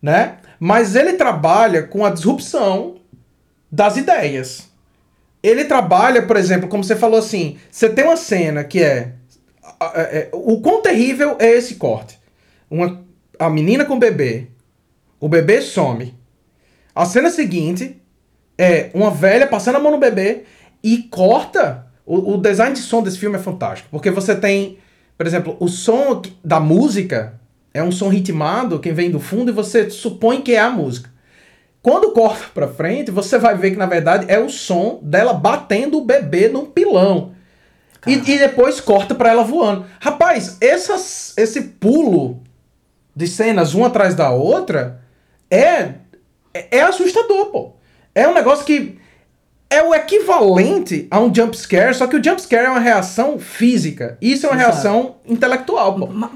né? Mas ele trabalha com a disrupção das ideias. Ele trabalha, por exemplo, como você falou assim, você tem uma cena que é, é, é, o quão terrível é esse corte? Uma, a menina com o bebê, o bebê some. A cena seguinte é uma velha passando a mão no bebê e corta. O, o design de som desse filme é fantástico, porque você tem, por exemplo, o som que- da música é um som ritmado, quem vem do fundo, e você supõe que é a música. Quando corta pra frente, você vai ver que na verdade é o som dela batendo o bebê num pilão. E, e depois corta pra ela voando. Rapaz, essas, esse pulo de cenas uma atrás da outra é é, é assustador, pô. É um negócio que é o equivalente a um jump scare, só que o jump scare é uma reação física. Isso é uma Exato. reação intelectual, pô. Ma-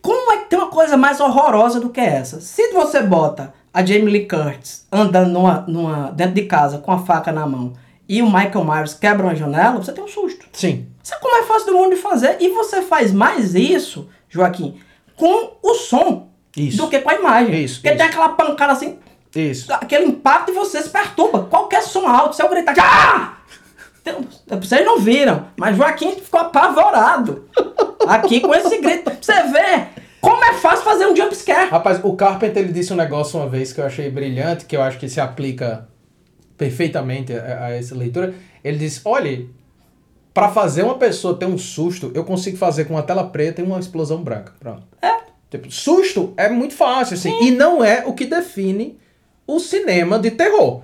Como é que tem uma coisa mais horrorosa do que essa? Se você bota a Jamie Lee Curtis andando numa, numa- dentro de casa com a faca na mão e o Michael Myers quebra uma janela, você tem um susto. Sim. Isso é como é fácil do mundo de fazer. E você faz mais isso, Joaquim, com o som Isso. do que com a imagem. Isso, Porque isso. tem aquela pancada assim, Isso. aquele impacto e você se perturba. Qualquer som alto, se eu gritar, ah! Vocês não viram, mas Joaquim ficou apavorado aqui com esse grito. Você vê como é fácil fazer um jump scare. Rapaz, o Carpenter ele disse um negócio uma vez que eu achei brilhante, que eu acho que se aplica perfeitamente a, a essa leitura. Ele disse: olhe, para fazer uma pessoa ter um susto, eu consigo fazer com uma tela preta e uma explosão branca. Pronto. É. Tipo, susto é muito fácil, assim. E não é o que define o cinema de terror.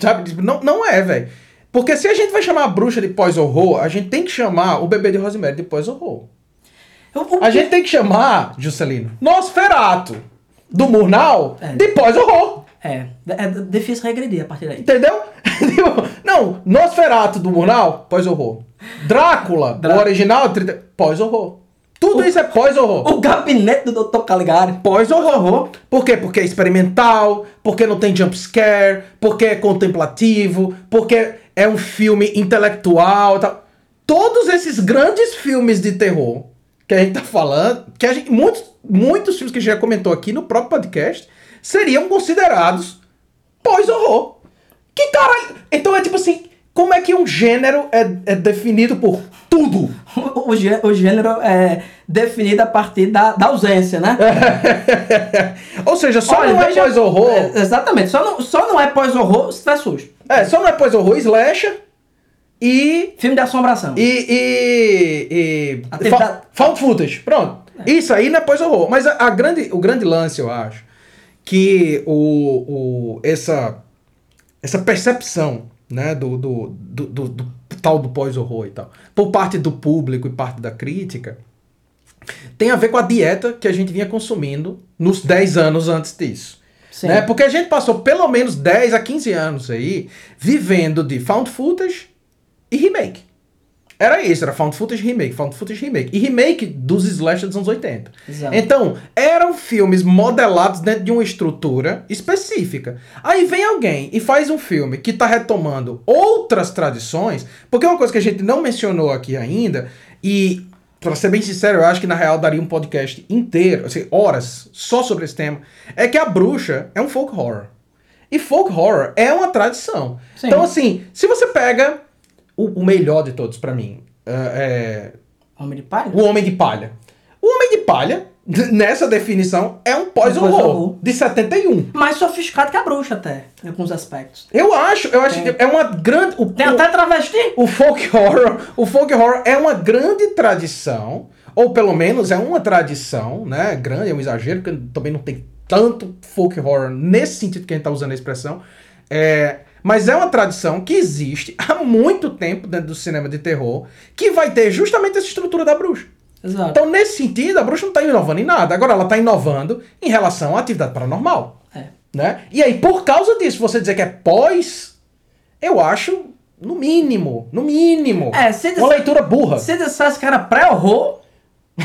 Sabe? Tipo, Não, não é, velho. Porque se a gente vai chamar a bruxa de pós-horror, a gente tem que chamar o bebê de Rosemary de pós-horror. Eu- o A gente tem que chamar, Juscelino, Nosferato, do Murnau, É. de pós-horror. É, é difícil regredir a partir daí. Entendeu? *laughs* Não, Nosferato do Murnau, pós-horror. Drácula, Drá- o original, 30 pós-horror. Tudo isso é pós-horror. O gabinete do Dr. Caligari. Pós-horror. Por quê? Porque é experimental, porque não tem jump scare, porque é contemplativo, porque é um filme intelectual tal. Todos esses grandes filmes de terror que a gente tá falando, que a gente, muitos, muitos filmes que a gente já comentou aqui no próprio podcast, seriam considerados pós-horror. Que caralho! Então é tipo assim, como é que um gênero é, é definido por tudo? O, o gênero é definido a partir da, da ausência, né? *laughs* Ou seja, só Olha, não é pós-horror. É, exatamente. Só não, só não é pós-horror se tiver susto. É, só não é pós-horror, slasher e. Filme de assombração. E. e, e Atividade- fa- found footage. Pronto. Isso aí não é pós-horror. Mas a, a grande, o grande lance, eu acho, que o, o, essa, essa percepção né, do, do, do, do- do tal do pós-horror e tal, por parte do público e parte da crítica, tem a ver com a dieta que a gente vinha consumindo nos 10 anos antes disso. Sim. Né? Porque a gente passou pelo menos 10 a 15 anos aí vivendo de found footage e remake. Era isso, era found footage remake, found footage remake. E remake dos slasher dos anos 80. Exato. Então, eram filmes modelados dentro de uma estrutura específica. Aí vem alguém e faz um filme que tá retomando outras tradições, porque uma coisa que a gente não mencionou aqui ainda, e Pra ser bem sincero, eu acho que na real daria um podcast inteiro, assim, horas, só sobre esse tema. É que a bruxa é um folk horror. E folk horror é uma tradição. Sim. Então, assim, se você pega o, o melhor de todos pra mim, é, Homem de palha? é o Homem de Palha. O Homem de Palha, nessa definição, é um pós-horror de 71. Mais sofisticado que a bruxa, até, em alguns aspectos. Eu acho, eu acho que é uma grande. O, Tem até travesti. o folk horror, o folk horror é uma grande tradição, ou pelo menos é uma tradição, né? Grande, é um exagero, porque também não tem tanto folk horror nesse sentido que a gente tá usando a expressão. É, mas é uma tradição que existe há muito tempo dentro do cinema de terror, que vai ter justamente essa estrutura da bruxa. Exato. Então, nesse sentido, a bruxa não tá inovando em nada. Agora, ela tá inovando em relação à atividade paranormal. É. Né? E aí, por causa disso, você dizer que é pós, eu acho, no mínimo, no mínimo, É, se uma leitura burra. Se dissesse que era pré-horror, *laughs*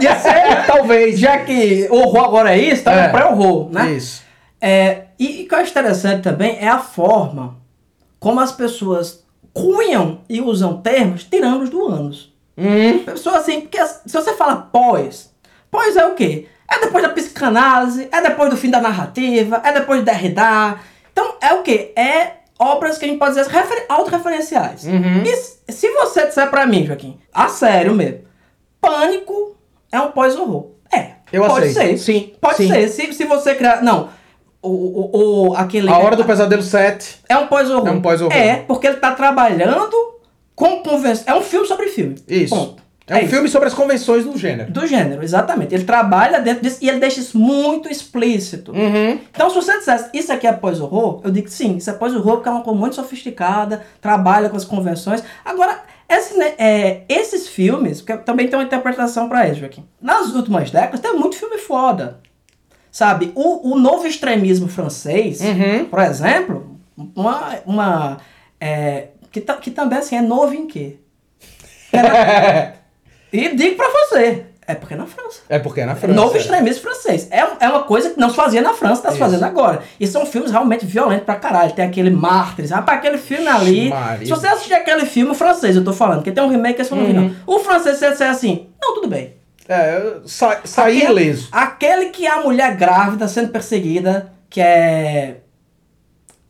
ia ser, É, talvez. já que o horror agora é isso, tá? É pré-horror, né? Isso. É, e e o que eu acho interessante também é a forma como as pessoas cunham e usam termos tirando-os do ânus. Hum, Pessoa assim, porque se você fala pós, pós é o quê? É depois da psicanálise, é depois do fim da narrativa, é depois de Derrida. Então, é o quê? É obras que a gente pode dizer refer autorreferenciais. Uhum. E se- se você disser pra mim, Joaquim, a sério mesmo, Pânico é um pós-horror. É. Eu pode aceito. ser. Sim, Pode sim. ser. Se, se você criar. Não. O, o, o- aquele. A Hora do Pesadelo 7. É um pós-horror. É um pós-horror. É, porque ele tá trabalhando com convenção. É um filme sobre filme. Isso. Ponto. É um isso. filme sobre as convenções do gênero. Do gênero, exatamente. Ele trabalha dentro disso e ele deixa isso muito explícito. Uhum. Então, se você dissesse isso aqui é pós-horror, eu digo que sim, isso é pós-horror porque é uma coisa muito sofisticada, trabalha com as convenções. Agora, esse, né, é, esses filmes, porque também tem uma interpretação pra eles, Joaquim. Nas últimas décadas, tem muito filme foda. Sabe? O, o novo extremismo francês, Uhum. por exemplo, uma. uma é, que, que também assim, é novo em quê? *laughs* E digo pra você, é porque é na França. É porque é na França. Novo é. extremismo francês. É, é uma coisa que não se fazia na França, tá se Isso. fazendo agora. E são filmes realmente violentos pra caralho. Tem aquele Mártires. Rapaz, aquele filme ali. Maria. Se você assistir aquele filme, francês, eu tô falando, que tem um remake que eu não vi, Uhum. não. O francês, você disser assim, não, tudo bem. É, sa saí Aquele- ileso. Aquele que é a mulher grávida sendo perseguida, que é.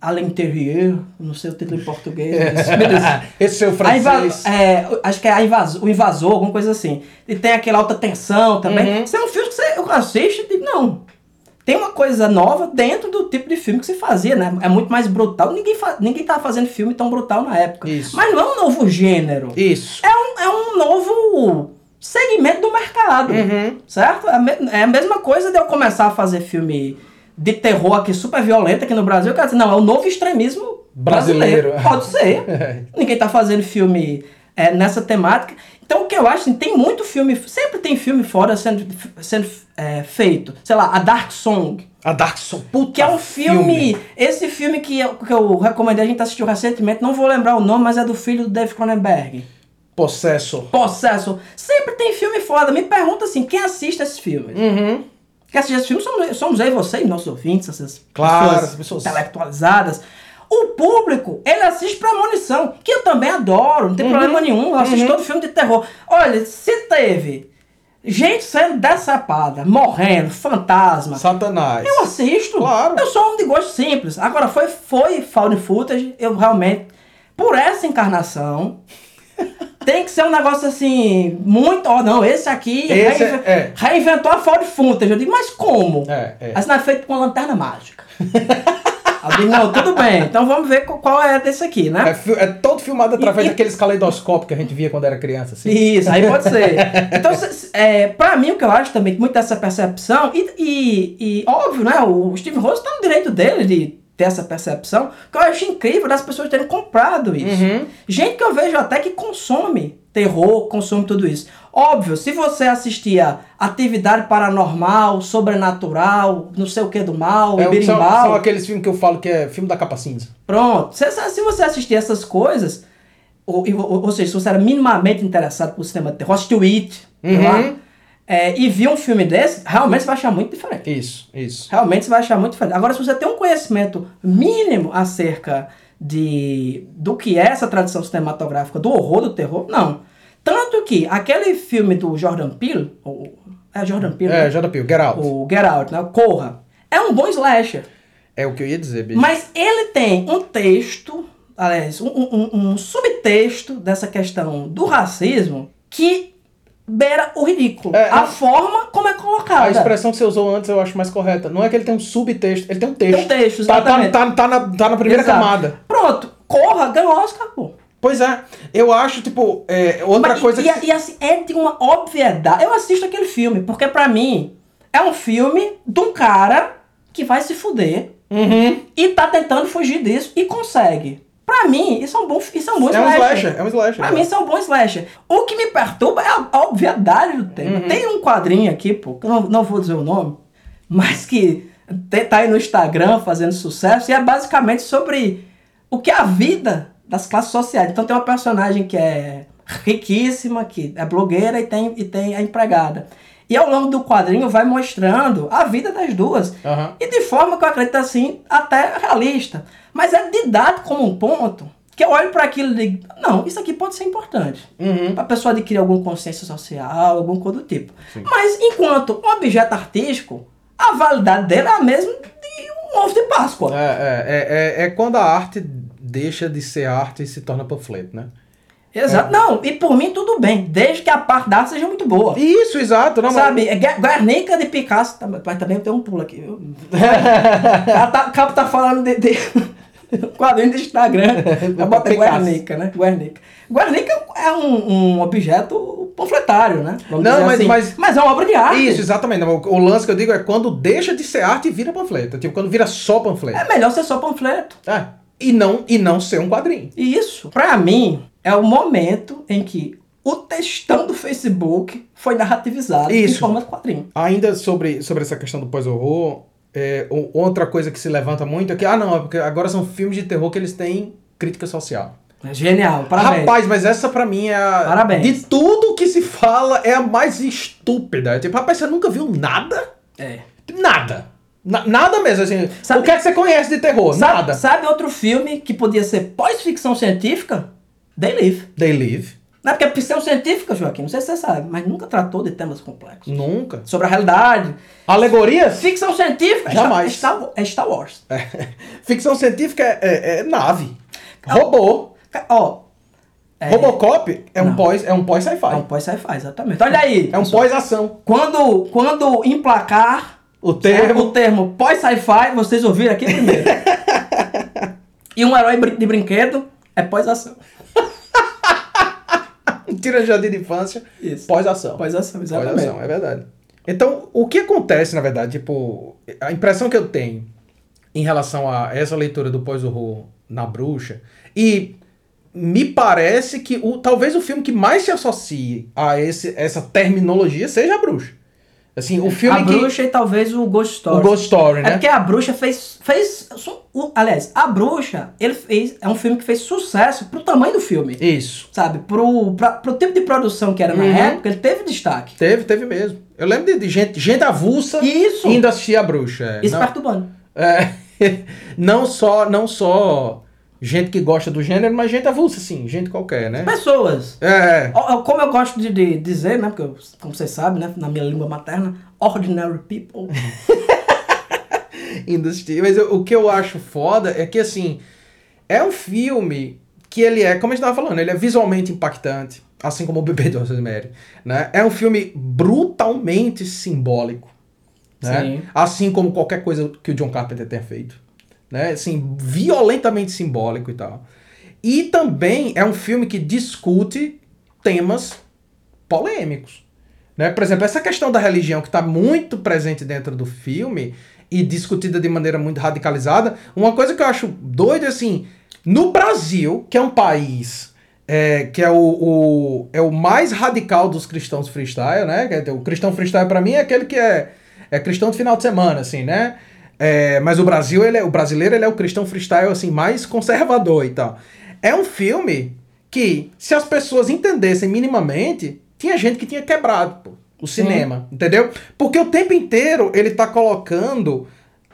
À l'intérieur, não sei o título em português. beleza. *laughs* Esse seu A francês. é, acho que é a invas- o invasor, alguma coisa assim. E tem aquela alta tensão também. Uhum. Isso é um filme que você assiste e diz, não. Tem uma coisa nova dentro do tipo de filme que se fazia, né? É muito mais brutal. Ninguém, fa ninguém tava fazendo filme tão brutal na época. Isso. Mas não é um novo gênero. Isso. É um, é um novo segmento do mercado. Uhum. Certo? É a é a mesma coisa de eu começar a fazer filme de terror aqui super violento aqui no Brasil. Eu quero dizer, não, é o novo extremismo Brasileiro. brasileiro. Pode ser. *laughs* É. Ninguém tá fazendo filme é, nessa temática. Então o que eu acho, assim, tem muito filme, sempre tem filme fora sendo, sendo é, feito. Sei lá, a Dark Song, A Dark Soul. Puta que é um filme, esse filme que eu, que eu recomendei, a gente assistiu recentemente, não vou lembrar o nome, mas é do filho do Dave Cronenberg. Possesso. Possesso. Sempre tem filme foda. Me pergunta assim, quem assiste esses filmes? Uhum. Quem assiste esses filmes somos, somos eu e você e nossos ouvintes, essas Claro, pessoas, pessoas. intelectualizadas. O público, ele assiste Premonição, que eu também adoro, não tem problema nenhum, eu assisto todo filme de terror. Olha, se teve gente sendo decepada, morrendo, fantasma, Satanás. eu assisto. Claro. Eu sou um de gosto simples. Agora, foi, foi found footage, eu realmente, por essa encarnação, tem que ser um negócio assim, muito. Ó, não, esse aqui Esse é- é. reinventou a found footage. Eu digo, mas como? É, é. Não é feito com uma lanterna mágica. *laughs* digo, não, tudo bem, então vamos ver qual- é desse aqui, né? É, é todo filmado através E- daqueles caleidoscópios que a gente via quando era criança, assim. Isso, aí pode ser. *laughs* Então, é, pra mim, o que eu acho também, muito dessa percepção, e, e, e, óbvio, né, o Steve Rose tá no direito dele de ter essa percepção, que eu acho incrível das pessoas terem comprado isso. Uhum. Gente que eu vejo até que consome terror, consome tudo isso. Óbvio, se você assistia Atividade Paranormal, Sobrenatural, não sei o que do mal, É, são, são aqueles filmes que eu falo que é filme da capa cinza. Pronto. Se, se você assistir essas coisas, ou, ou, ou seja, se você era minimamente interessado por cinema de terror, assistiu It, Uhum. lá, é, e viu um filme desse, realmente você vai achar muito diferente. Isso, isso. Realmente você vai achar muito diferente. Agora, se você tem um conhecimento mínimo acerca de do que é essa tradição cinematográfica do horror do terror, não. Tanto que aquele filme do Jordan Peele, ou, é Jordan Peele, É, né? J.P., o Get Out. o Get Out, né? o Corra, é um bom slasher. É o que eu ia dizer, bicho. Mas ele tem um texto, aliás, um, um- um subtexto dessa questão do racismo que beira o ridículo. É, a é- forma como é colocada. A expressão que você usou antes eu acho mais correta. Não é que ele tem um subtexto, ele tem um texto. Tem um texto, tá, tá, exatamente. tá, tá na, tá na primeira Exato. camada. Pronto, corra, ganhou Oscar, pô. Pois é, eu acho, tipo, é, outra Mas, coisa e, que... e, assim, é de uma obviedade. Eu assisto aquele filme, porque pra mim é um filme de um cara que vai se fuder Uhum. e tá tentando fugir disso e consegue. Pra mim, isso é um bom, isso é um bom É um slasher. slasher, é um slasher. Pra mim, isso é um bom slasher. O que me perturba é a, a obviedade do tema. Uhum. Tem um quadrinho aqui, pô, que eu não, não vou dizer o nome, mas que tá aí no Instagram fazendo sucesso, e é basicamente sobre o que é a vida das classes sociais. Então tem uma personagem que é riquíssima, que é blogueira e tem, e tem a empregada. E ao longo do quadrinho vai mostrando a vida das duas. Aham. E de forma que eu acredito assim, até realista. Mas é didático como um ponto que eu olho para aquilo e digo, não, isso aqui pode ser importante. Uhum. Para a pessoa adquirir alguma consciência social, alguma coisa do tipo. Mas enquanto um objeto artístico, a validade dele é a mesma de um ovo de Páscoa. É, é, é, é, é quando a arte deixa de ser arte e se torna panfleto, né? Exato. Não, e por mim tudo bem, desde que a parte da arte seja muito boa. Isso, exato. Não, mas- Sabe, é Guer- Guernica de Picasso, tá- mas também tem um pulo aqui, viu? *laughs* Tá, o Capo tá falando de, de *laughs* quadrinho do Instagram. *laughs* Eu botei Picasso. Guernica, né? Guernica. Guernica é um, um objeto panfletário, né? Vamos Não, mas- assim. mas- mas é uma obra de arte. Isso, exatamente. O, o lance que eu digo é quando deixa de ser arte e vira panfleto. Tipo, quando vira só panfleto. É melhor ser só panfleto. É. E não, e não ser um quadrinho. Isso, pra mim, é o momento em que o textão do Facebook foi narrativizado Isso. em forma de quadrinho. Ainda sobre, sobre essa questão do pós-horror, é, outra coisa que se levanta muito é que, ah, não, é porque agora são filmes de terror que eles têm crítica social. É Genial, parabéns. Rapaz, mas essa pra mim é a. Parabéns. De tudo que se fala, é a mais estúpida. É Tipo, rapaz, você nunca viu nada? É. Nada. Na- nada mesmo, assim. Sabe- o que é que você conhece de terror? Sabe, nada. sabe outro filme que podia ser pós-ficção científica? They Live. They Live. Não é porque é ficção científica, Joaquim, não sei se você sabe, mas nunca tratou de temas complexos. Nunca. Sobre a realidade. Alegorias? Ficção científica é Jamais. Star, é Star- é Star Wars. É. *laughs* Ficção científica é, é- é nave. Robô. Ó, é, Robocop é um pós, é um pós sci-fi. é um pós-sci-fi, exatamente. Olha aí. É um pós-ação. Quando, quando emplacar O termo. o termo pós-sci-fi, vocês ouviram aqui primeiro. *laughs* e um herói de brinquedo é pós-ação. *laughs* Tira de jardim de infância. Isso. Pós-ação. Pós-ação, exatamente. Pós-ação, é verdade. Então, o que acontece, na verdade, tipo, a impressão que eu tenho em relação a essa leitura do pós-horror na bruxa, e me parece que o, talvez o filme que mais se associe a esse, essa terminologia seja a bruxa. Assim, o filme a que. bruxa e talvez o Ghost Story. O Ghost Story, É né? porque a bruxa fez. fez o- aliás, a bruxa, ele fez. É um filme que fez sucesso pro tamanho do filme. Isso. Sabe? Pro, pra, pro tipo de produção que era na Uhum. época, ele teve destaque. Teve, teve mesmo. Eu lembro de, de gente, gente avulsa Isso. indo assistir a bruxa. é. Isso Não- perturbando. É, *laughs* não só não só gente que gosta do gênero, mas gente avulsa, sim, gente qualquer, né? Pessoas. É, Como eu gosto de, de dizer, né? Porque, eu- como vocês sabem, né? Na minha língua materna, ordinary people. *laughs* industry. Mas eu- o que eu acho foda é que, assim, é um filme que ele é, como a gente tava falando, ele é visualmente impactante, assim como o Bebê de Rosemary, né? É um filme brutalmente simbólico, né? Sim. Assim como qualquer coisa que o John Carpenter tenha feito, né? Assim, violentamente simbólico e tal. E também é um filme que discute temas polêmicos. Né? Por exemplo, essa questão da religião que está muito presente dentro do filme e discutida de maneira muito radicalizada, uma coisa que eu acho doido assim, no Brasil, que é um país é, que é o, o- é o mais radical dos cristãos freestyle, né? O cristão freestyle para mim é aquele que é, é cristão de final de semana, assim, né? É, mas o Brasil, ele é, o brasileiro, ele é o cristão freestyle assim mais conservador e tal. É um filme que, se as pessoas entendessem minimamente, tinha gente que tinha quebrado pô, o cinema, entendeu? Porque o tempo inteiro ele tá colocando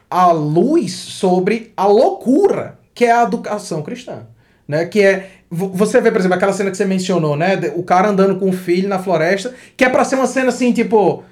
a luz sobre a loucura que é a educação cristã, né? Que é vo- você vê, por exemplo, aquela cena que você mencionou, né? O cara andando com o filho na floresta, que é pra ser uma cena assim, tipo,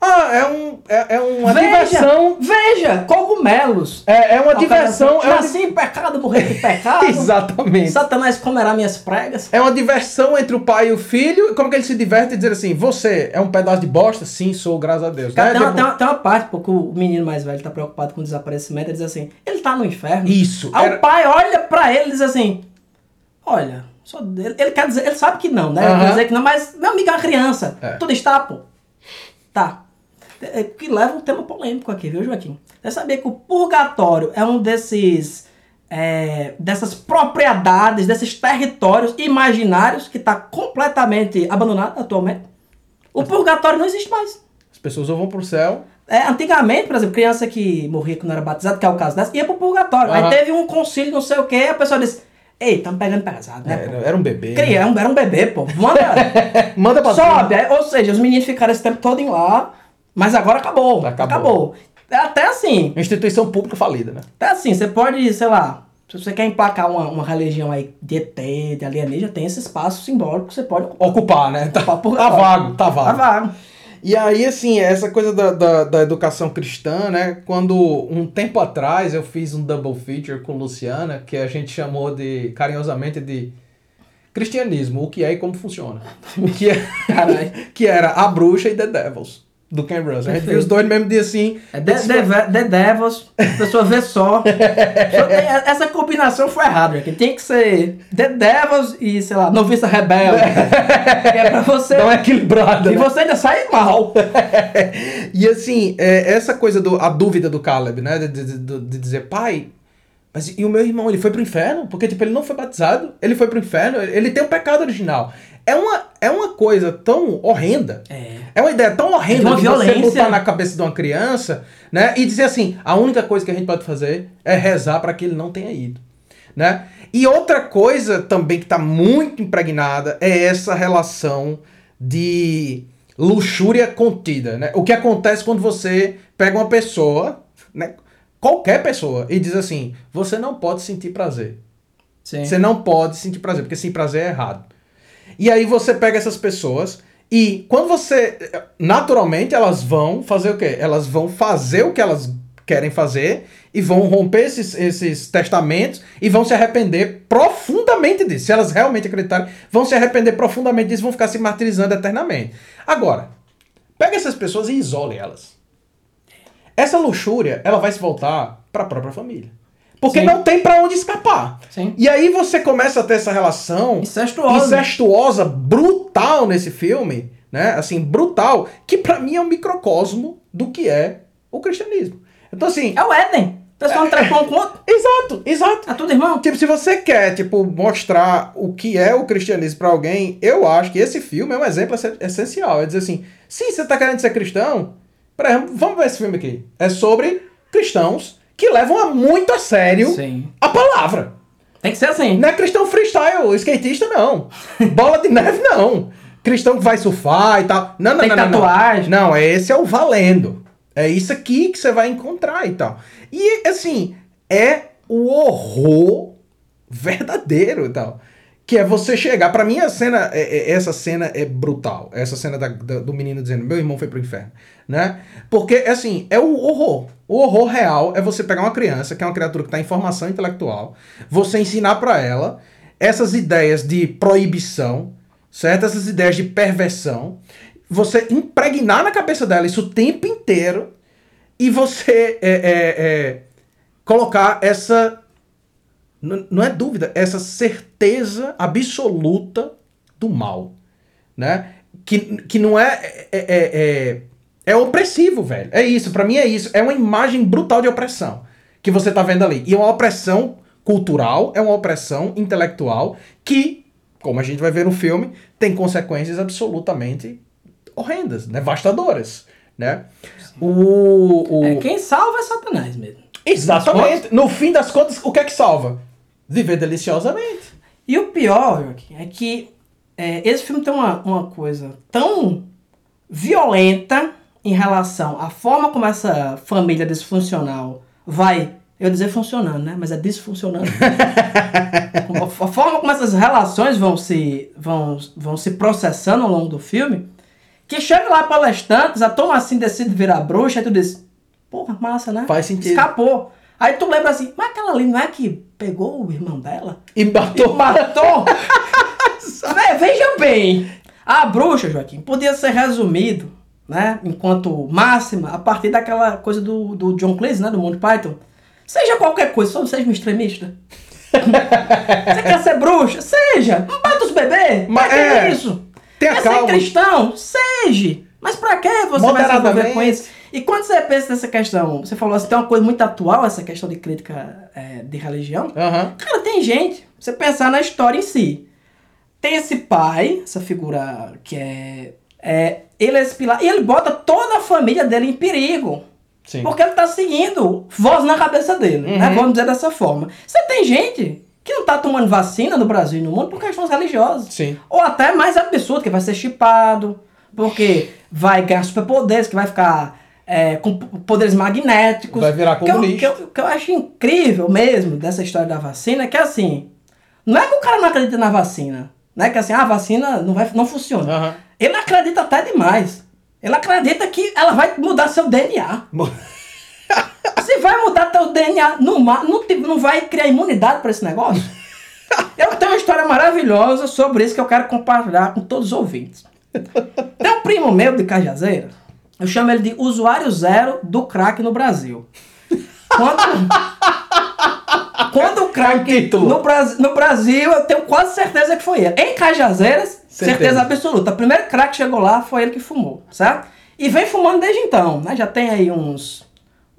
ah, é um é, é uma diversão, Veja! Cogumelos! é, é uma diversão, é em pecado, morrer em pecado. *laughs* exatamente. Satanás comerá minhas pregas. É uma diversão entre o pai e o filho. Como que ele se diverte e dizer assim: Você é um pedaço de bosta? Sim, sou, graças a Deus. Cara, né? tem, uma, Tipo, tem, uma, tem uma parte, porque o menino mais velho tá preocupado com o desaparecimento, ele diz assim, ele tá no inferno. Isso. Aí era- o pai olha pra ele e diz assim, olha, só ele, ele quer dizer, ele sabe que não, né? Ele quer dizer que não, mas meu amigo é uma criança. É. Tudo está, pô. Tá. É, que leva um tema polêmico aqui, viu, Joaquim? Você sabia que o purgatório é um desses. é, dessas propriedades, desses territórios imaginários que está completamente abandonado atualmente? O purgatório não existe mais. As pessoas ou vão pro céu. É, antigamente, por exemplo, criança que morria quando era batizado, que é o caso dessa, ia pro purgatório. Aham. Aí teve um concílio, não sei o que, a pessoa disse: Ei, estamos pegando pesado, né? Era, pô? era um bebê. Cria, era um, era um bebê, pô. Manda. *laughs* Manda pra sobe. Aí, ou seja, os meninos ficaram esse tempo todo em lá, mas agora acabou. Acabou. Acabou. É Até assim, instituição pública falida, né? até assim, você pode, sei lá, se você quer emplacar uma, uma religião aí de ET, de alienígena, tem esse espaço simbólico que você pode ocupar. Ocupar, né? Tá, Ocupar tá vago, tá vago. Tá vago. E aí, assim, essa coisa da, da, da educação cristã, né? Quando um tempo atrás eu fiz um double feature com Luciana, que a gente chamou de, carinhosamente, de cristianismo, o que é e como funciona. que, é, *laughs* que era A Bruxa e The Devils, do Ken Russell. A gente Perfeito. viu os dois no mesmo dia assim. É The, the, the Devils, a pessoa vê só. *laughs* Essa combinação foi errada, Joaquim. Tem que ser The Devils e, sei lá, Noviça Rebelde. *laughs* que é pra você. Não é equilibrada. E né? você ainda sai mal. *laughs* e assim, é, essa coisa do a dúvida do Caleb, né? De, de- de- de dizer, pai, Mas e o meu irmão, ele foi pro inferno? Porque, tipo, ele não foi batizado, ele foi pro inferno, ele tem um pecado original. É uma, é uma coisa tão horrenda. É. É uma ideia tão horrenda É de uma de violência. você botar na cabeça de uma criança, né? E dizer assim, a única coisa que a gente pode fazer é rezar para que ele não tenha ido, né? E outra coisa também que tá muito impregnada é essa relação de luxúria contida, né? O que acontece quando você pega uma pessoa, né? Qualquer pessoa, e diz assim: você não pode sentir prazer. Sim. Você não pode sentir prazer, porque sentir prazer é errado. E aí você pega essas pessoas e quando você. Naturalmente elas vão fazer o quê? Elas vão fazer o que elas querem fazer e vão romper esses, esses testamentos e vão se arrepender profundamente disso. Se elas realmente acreditarem, vão se arrepender profundamente disso, vão ficar se martirizando eternamente. Agora, pega essas pessoas e isole elas. Essa luxúria, ela vai se voltar para a própria família. Porque Sim. não tem para onde escapar. Sim. E aí você começa a ter essa relação Incestuosa. incestuosa, brutal nesse filme, né? Assim, brutal, que pra mim é um microcosmo do que é o cristianismo. Então assim, É o Éden. O pessoal não trepou um com outro. exato, exato. É tudo irmão. Tipo, se você quer, tipo, mostrar o que é o cristianismo pra alguém, eu acho que esse filme é um exemplo essen- essencial. É dizer assim, sim, você tá querendo ser cristão, por exemplo, vamos ver esse filme aqui. É sobre cristãos que levam a muito a sério Sim. a palavra. Tem que ser assim. Não é cristão freestyle, skatista não. Bola de neve não. Cristão que vai surfar e tal. Não, não, Tem não, não, não. tatuagem. Não, é esse é o valendo. É isso aqui que você vai encontrar e tal. E assim, é o horror verdadeiro e tal. Que é você chegar. Pra mim, a cena, é- é- essa cena é brutal. Essa cena da- da- do menino dizendo: Meu irmão foi pro inferno. Né? Porque, assim, é o horror. O horror real é você pegar uma criança, que é uma criatura que está em formação intelectual, você ensinar pra ela essas ideias de proibição, certo? Essas ideias de perversão. Você impregnar na cabeça dela isso o tempo inteiro e você é, é, é, colocar essa. Não é dúvida, essa certeza absoluta do mal. Né? Que, que não é. É, é, é, é opressivo, velho. É isso, pra mim é isso. É uma imagem brutal de opressão que você tá vendo ali. E é uma opressão cultural, é uma opressão intelectual que, como a gente vai ver no filme, tem consequências absolutamente horrendas, devastadoras, né? O, o- É, quem salva é Satanás mesmo. Exatamente. No fim das contas, o que é que salva? Viver deliciosamente. E o pior, Joaquim, é que é, esse filme tem uma, uma coisa tão violenta em relação à forma como essa família disfuncional vai, eu ia dizer funcionando, né? Mas é disfuncionando. *laughs* a forma como essas relações vão se, vão, vão se processando ao longo do filme, que chega lá palestrantes, a Toma assim decide virar bruxa, e tu diz, porra, massa, né? Faz sentido. Escapou. Aí tu lembra assim, mas aquela ali não é que pegou o irmão dela? E E matou. *laughs* matou. Vé, Veja bem, a bruxa, Joaquim, podia ser resumido, né, enquanto máxima, a partir daquela coisa do, do John Cleese, né, do Monty Python. Seja qualquer coisa, só não seja um extremista. *laughs* Você quer ser bruxa? Seja. Não bata os bebês. Mas é, isso? tenha quer calma. ser cristão? Seja. Mas pra que você vai se envolver com isso? E quando você pensa nessa questão, você falou assim, tem uma coisa muito atual, essa questão de crítica é, de religião. Aham. Cara, tem gente, você pensar na história em si. Tem esse pai, essa figura que é. é ele é esse pilar, e ele bota toda a família dele em perigo. Sim. Porque ele tá seguindo voz na cabeça dele, né? Uhum. Vamos dizer dessa forma. Você tem gente que não tá tomando vacina no Brasil e no mundo por questões religiosas. Sim. Ou até mais absurdo, que vai ser chipado, porque vai ganhar superpoderes, que vai ficar é, com poderes magnéticos. Vai virar O que eu- comunista. que que eu acho incrível mesmo dessa história da vacina é que assim, não é que o cara não acredita na vacina. Não é que assim, ah, a vacina não, vai, não funciona. Aham. Ele acredita até demais. Ele acredita que ela vai mudar seu DNA. *laughs* Se vai mudar teu DNA, não, não, não vai criar imunidade para esse negócio? *laughs* Eu tenho uma história maravilhosa sobre isso que eu quero compartilhar com todos os ouvintes. Tem um primo meu de Cajazeira, eu chamo ele de usuário zero do crack no Brasil. Quando, *laughs* quando o crack título. no, Brasil, no Brasil, eu tenho quase certeza que foi ele. Em Cajazeiras, Certeza. certeza, absoluta. O primeiro crack que chegou lá foi ele que fumou, certo? E vem fumando desde então, né? Já tem aí uns,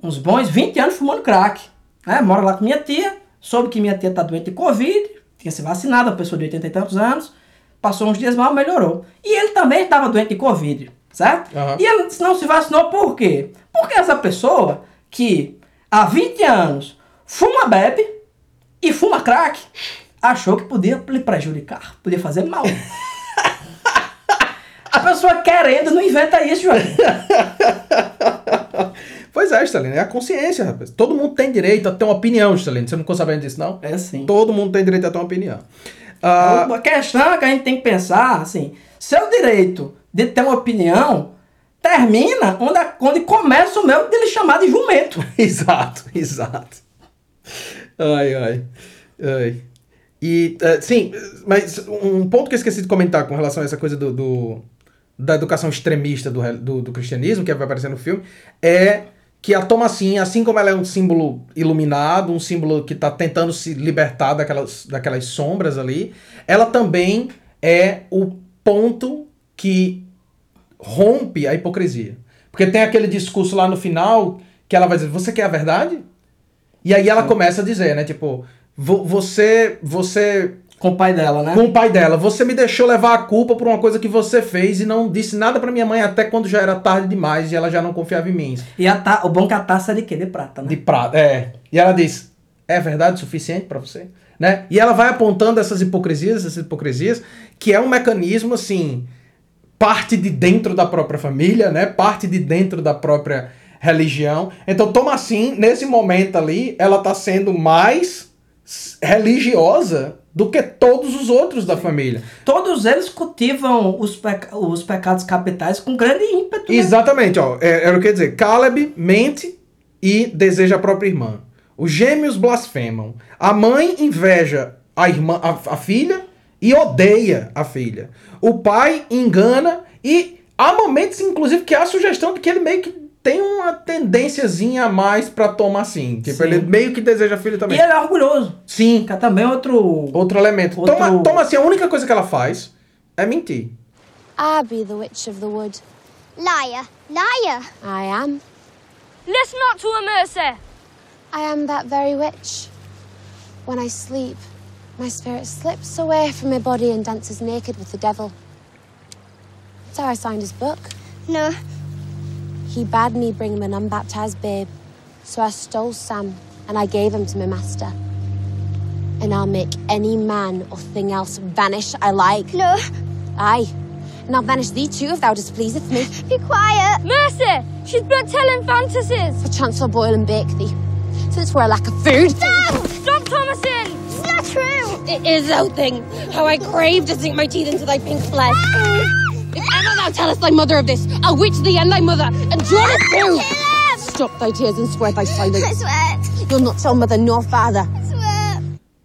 uns bons 20 anos fumando crack. né? Mora lá com minha tia, soube que minha tia tá doente de Covid, tinha se vacinado, uma pessoa de 80 e tantos anos, passou uns dias mal, melhorou. E ele também estava doente de Covid, certo? Aham. E ele não se vacinou por quê? Porque essa pessoa que há 20 anos fuma, bebe e fuma crack, achou que podia lhe prejudicar, podia fazer mal. *laughs* A pessoa querendo não inventa isso, Joaquim. *laughs* Pois é, Stalin, é a consciência, rapaz. Todo mundo tem direito a ter uma opinião, Stalin. Você não ficou sabendo disso, não? É assim. Todo mundo tem direito a ter uma opinião. Ah, A questão é que a gente tem que pensar, assim, seu direito de ter uma opinião termina onde, onde começa o meu de lhe chamar de jumento. *laughs* exato, exato. Ai, ai. ai. E, eh, sim, mas um ponto que eu esqueci de comentar com relação a essa coisa do, do- da educação extremista do, do, do cristianismo, que vai aparecer no filme, é que a Thomasin, assim como ela é um símbolo iluminado, um símbolo que está tentando se libertar daquelas, daquelas sombras ali, ela também é o ponto que rompe a hipocrisia. Porque tem aquele discurso lá no final que ela vai dizer: Você quer a verdade? E aí ela começa a dizer, né? Tipo, vo- você. Você. Com o pai dela, né? Com o pai dela, você me deixou levar a culpa por uma coisa que você fez e não disse nada pra minha mãe até quando já era tarde demais e ela já não confiava em mim. E a ta- o bom que a taça é de quê? De prata, né? De prata, é. E ela diz: É verdade o suficiente pra você? Né? E ela vai apontando essas hipocrisias, essas hipocrisias, que é um mecanismo assim, parte de dentro da própria família, né? Parte de dentro da própria religião. Então, toma assim, nesse momento ali, ela tá sendo mais religiosa do que todos os outros da família. Todos eles cultivam os, peca- os pecados capitais com grande ímpeto. né? Exatamente, ó. É, era o que eu ia dizer. Caleb mente e deseja a própria irmã. Os gêmeos blasfemam. A mãe inveja a irmã, a, a filha e odeia a filha. O pai engana e há momentos, inclusive, que há a sugestão de que ele meio que tem uma tendênciazinha a mais pra tomar assim. Tipo, Sim. ele meio que deseja a filha E também. ele é orgulhoso. Sim, Que é também outro... outro elemento. Outro- Toma, toma assim, a única coisa que ela faz é mentir. I be the witch of the wood. Liar, liar. I am. Listen not to her, Mercy. I am that very witch. When I sleep, my spirit slips away from my body and dances naked with the devil. That's how I signed his book. No, He bade me bring him an unbaptized babe. So I stole Sam and I gave him to my master. And I'll make any man or thing else vanish I like. no. Aye. And I'll vanish thee too if thou displeaseth me. Be quiet. Mercy, she's but telling fantasies. Perchance I'll boil and bake thee. Since we're a lack of food. Stop, Thomasin. It's not true. It is, thou thing. How I crave to sink my teeth into thy pink flesh. if ever thou tellest thy mother of this, I'll witch thee and thy mother, and draw it through. Caleb! Stop thy tears and swear thy I silence. swear. You'll not tell mother nor father. I swear.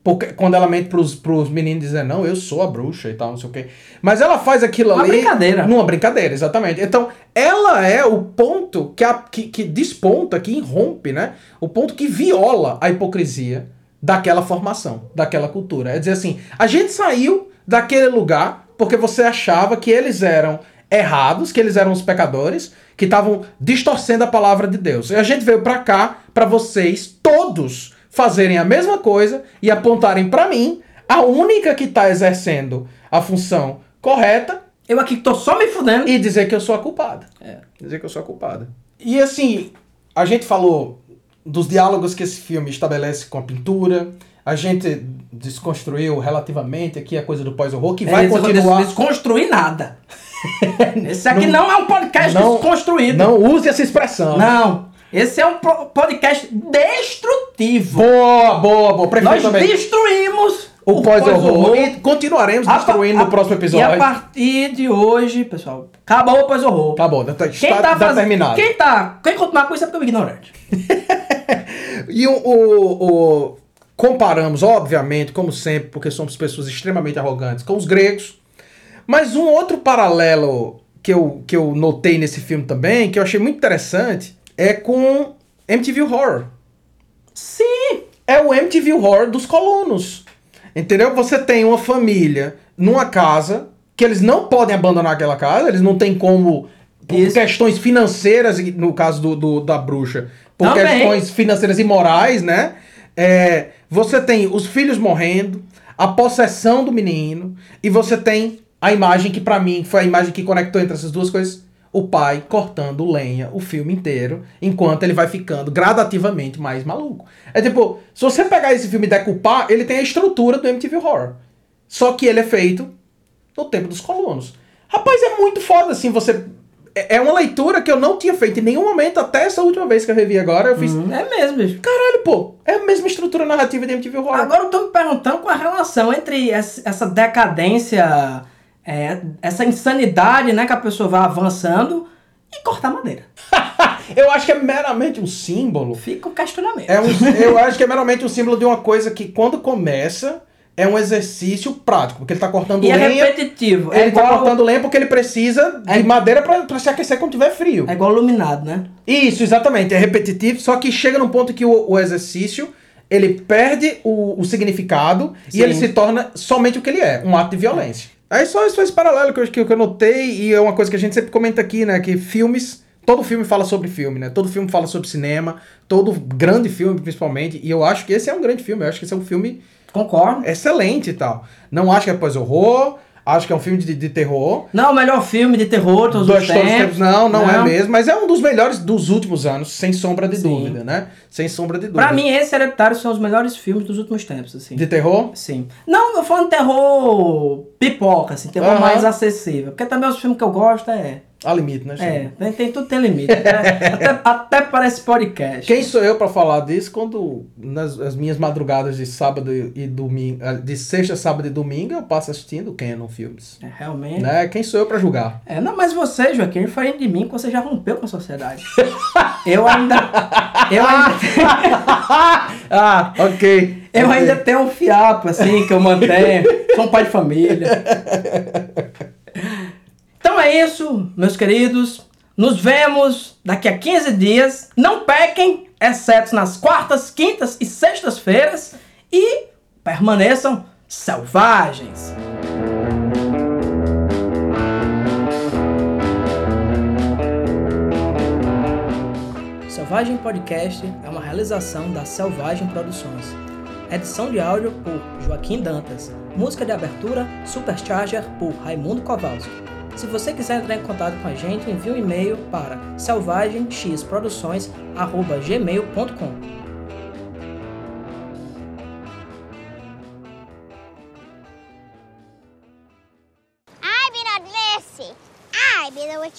Porque quando ela mente pros, pros meninos dizendo, não, eu sou a bruxa e tal, não sei o quê. Mas ela faz aquilo Uma ali. brincadeira. Numa brincadeira, exatamente. Então, ela é o ponto que, a- que, que desponta, que irrompe, né? O ponto que viola a hipocrisia daquela formação, daquela cultura. É dizer assim, a gente saiu daquele lugar porque você achava que eles eram errados, que eles eram os pecadores, que estavam distorcendo a palavra de Deus. E a gente veio pra cá pra vocês todos fazerem a mesma coisa e apontarem pra mim a única que tá exercendo a função correta Eu aqui que tô só me fudendo. e dizer que eu sou a culpada. É. Dizer que eu sou a culpada. E assim, a gente falou dos diálogos que esse filme estabelece com a pintura. A gente desconstruiu relativamente aqui a coisa do pós-horror, que vai continuar. eles Desconstruir nada. *laughs* Esse aqui não, é um podcast Não- desconstruído. Não use essa expressão. Não. Esse é um podcast destrutivo. Boa, boa, boa. Prefiro Nós também destruímos o pós-horror. E continuaremos A destruindo a- no próximo episódio. E a partir de hoje, pessoal, acabou o pós-horror. Acabou, tá, Quem está tá fazendo. determinado. Quem tá. Quem continuar com isso é porque é ignorante. *laughs* E o, o- o- comparamos, obviamente, como sempre, porque somos pessoas extremamente arrogantes, com os gregos. Mas um outro paralelo que eu, que eu notei nesse filme também, que eu achei muito interessante, é com MTV Horror. Sim. É o MTV Horror dos colonos. Entendeu? Você tem uma família numa casa que eles não podem abandonar aquela casa, eles não têm como. Por Isso. questões financeiras, no caso do, do- da bruxa, por Também. questões financeiras e morais, né? É, você tem os filhos morrendo, a possessão do menino, e você tem a imagem que pra mim foi a imagem que conectou entre essas duas coisas. O pai cortando lenha o filme inteiro, enquanto ele vai ficando gradativamente mais maluco. É tipo, se você pegar esse filme e decupar, ele tem a estrutura do MTV Horror. Só que ele é feito no tempo dos colonos. Rapaz, é muito foda, assim, você... É é uma leitura que eu não tinha feito em nenhum momento, até essa última vez que eu revi agora, eu fiz... É mesmo, bicho. Caralho, pô, é a mesma estrutura narrativa de MTV Horror. Agora eu tô me perguntando qual a relação entre essa essa decadência, é, essa insanidade, né, que a pessoa vai avançando e cortar madeira. *laughs* eu acho que é meramente um símbolo. Fica o questionamento. É um, eu acho que é meramente um símbolo de uma coisa que quando começa é um exercício prático, porque ele tá cortando E é lenha. repetitivo. É ele tá igual, cortando lenha porque ele precisa de É- madeira pra, pra se aquecer quando tiver frio. é igual iluminado, né? Isso, exatamente. É repetitivo, só que chega num ponto que o, o exercício ele perde o, o significado Sim. e ele se torna somente o que ele é, um ato de violência. Aí só isso esse paralelo que, eu- que eu notei e é uma coisa que a gente sempre comenta aqui, né? Que filmes. Todo filme fala sobre filme, né? Todo filme fala sobre cinema, todo grande filme, principalmente. E eu acho que esse é um grande filme. Eu acho que esse é um filme Concordo. excelente e tal. Não acho que é pós-horror, acho que é um filme de, de terror. Não, o melhor filme de terror todos Dois os todos os tempos. tempos. Não, não, é mesmo. Mas é um dos melhores dos últimos anos, sem sombra de Sim. dúvida, né? Sem sombra de dúvida. Pra mim, esse Hereditário são os melhores filmes dos últimos tempos, assim. De terror? Sim. Não, eu falo terror pipoca, assim, terror mais acessível. Porque também os filmes que eu gosto é. Há limite, né? É, Chico? tem, tem- tudo tem limite. até, até, *laughs* até parece podcast. Quem sou eu pra falar disso quando nas as minhas madrugadas de sábado e domingo, ah, de sexta, sábado e domingo, eu passo assistindo Canon filmes. É, realmente. Né? Quem sou eu pra julgar? É, não, mas você, Joaquim, é diferente de mim, que você já rompeu com a sociedade. eu ainda. *laughs* Eu ainda, ah, *laughs* ok. eu Ok. ainda tenho um fiapo, assim, que eu mantenho. Sou um pai de família. Então é isso, meus queridos. Nos vemos daqui a 15 dias. Não pequem, exceto nas quartas, quintas e sextas-feiras. E permaneçam selvagens. Selvagem Podcast é uma realização da Selvagem Produções. Edição de áudio por Joaquim Dantas. Música de abertura Supercharger por Raimundo Kowalski. Se você quiser entrar em contato com a gente, envie um e-mail para selvagemxproduções@gmail.com.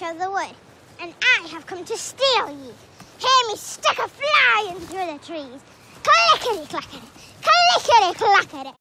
Of the wood, and I have come to steal ye. Hear me stick a fly in through the trees. Clickety clackety, clickety clackety.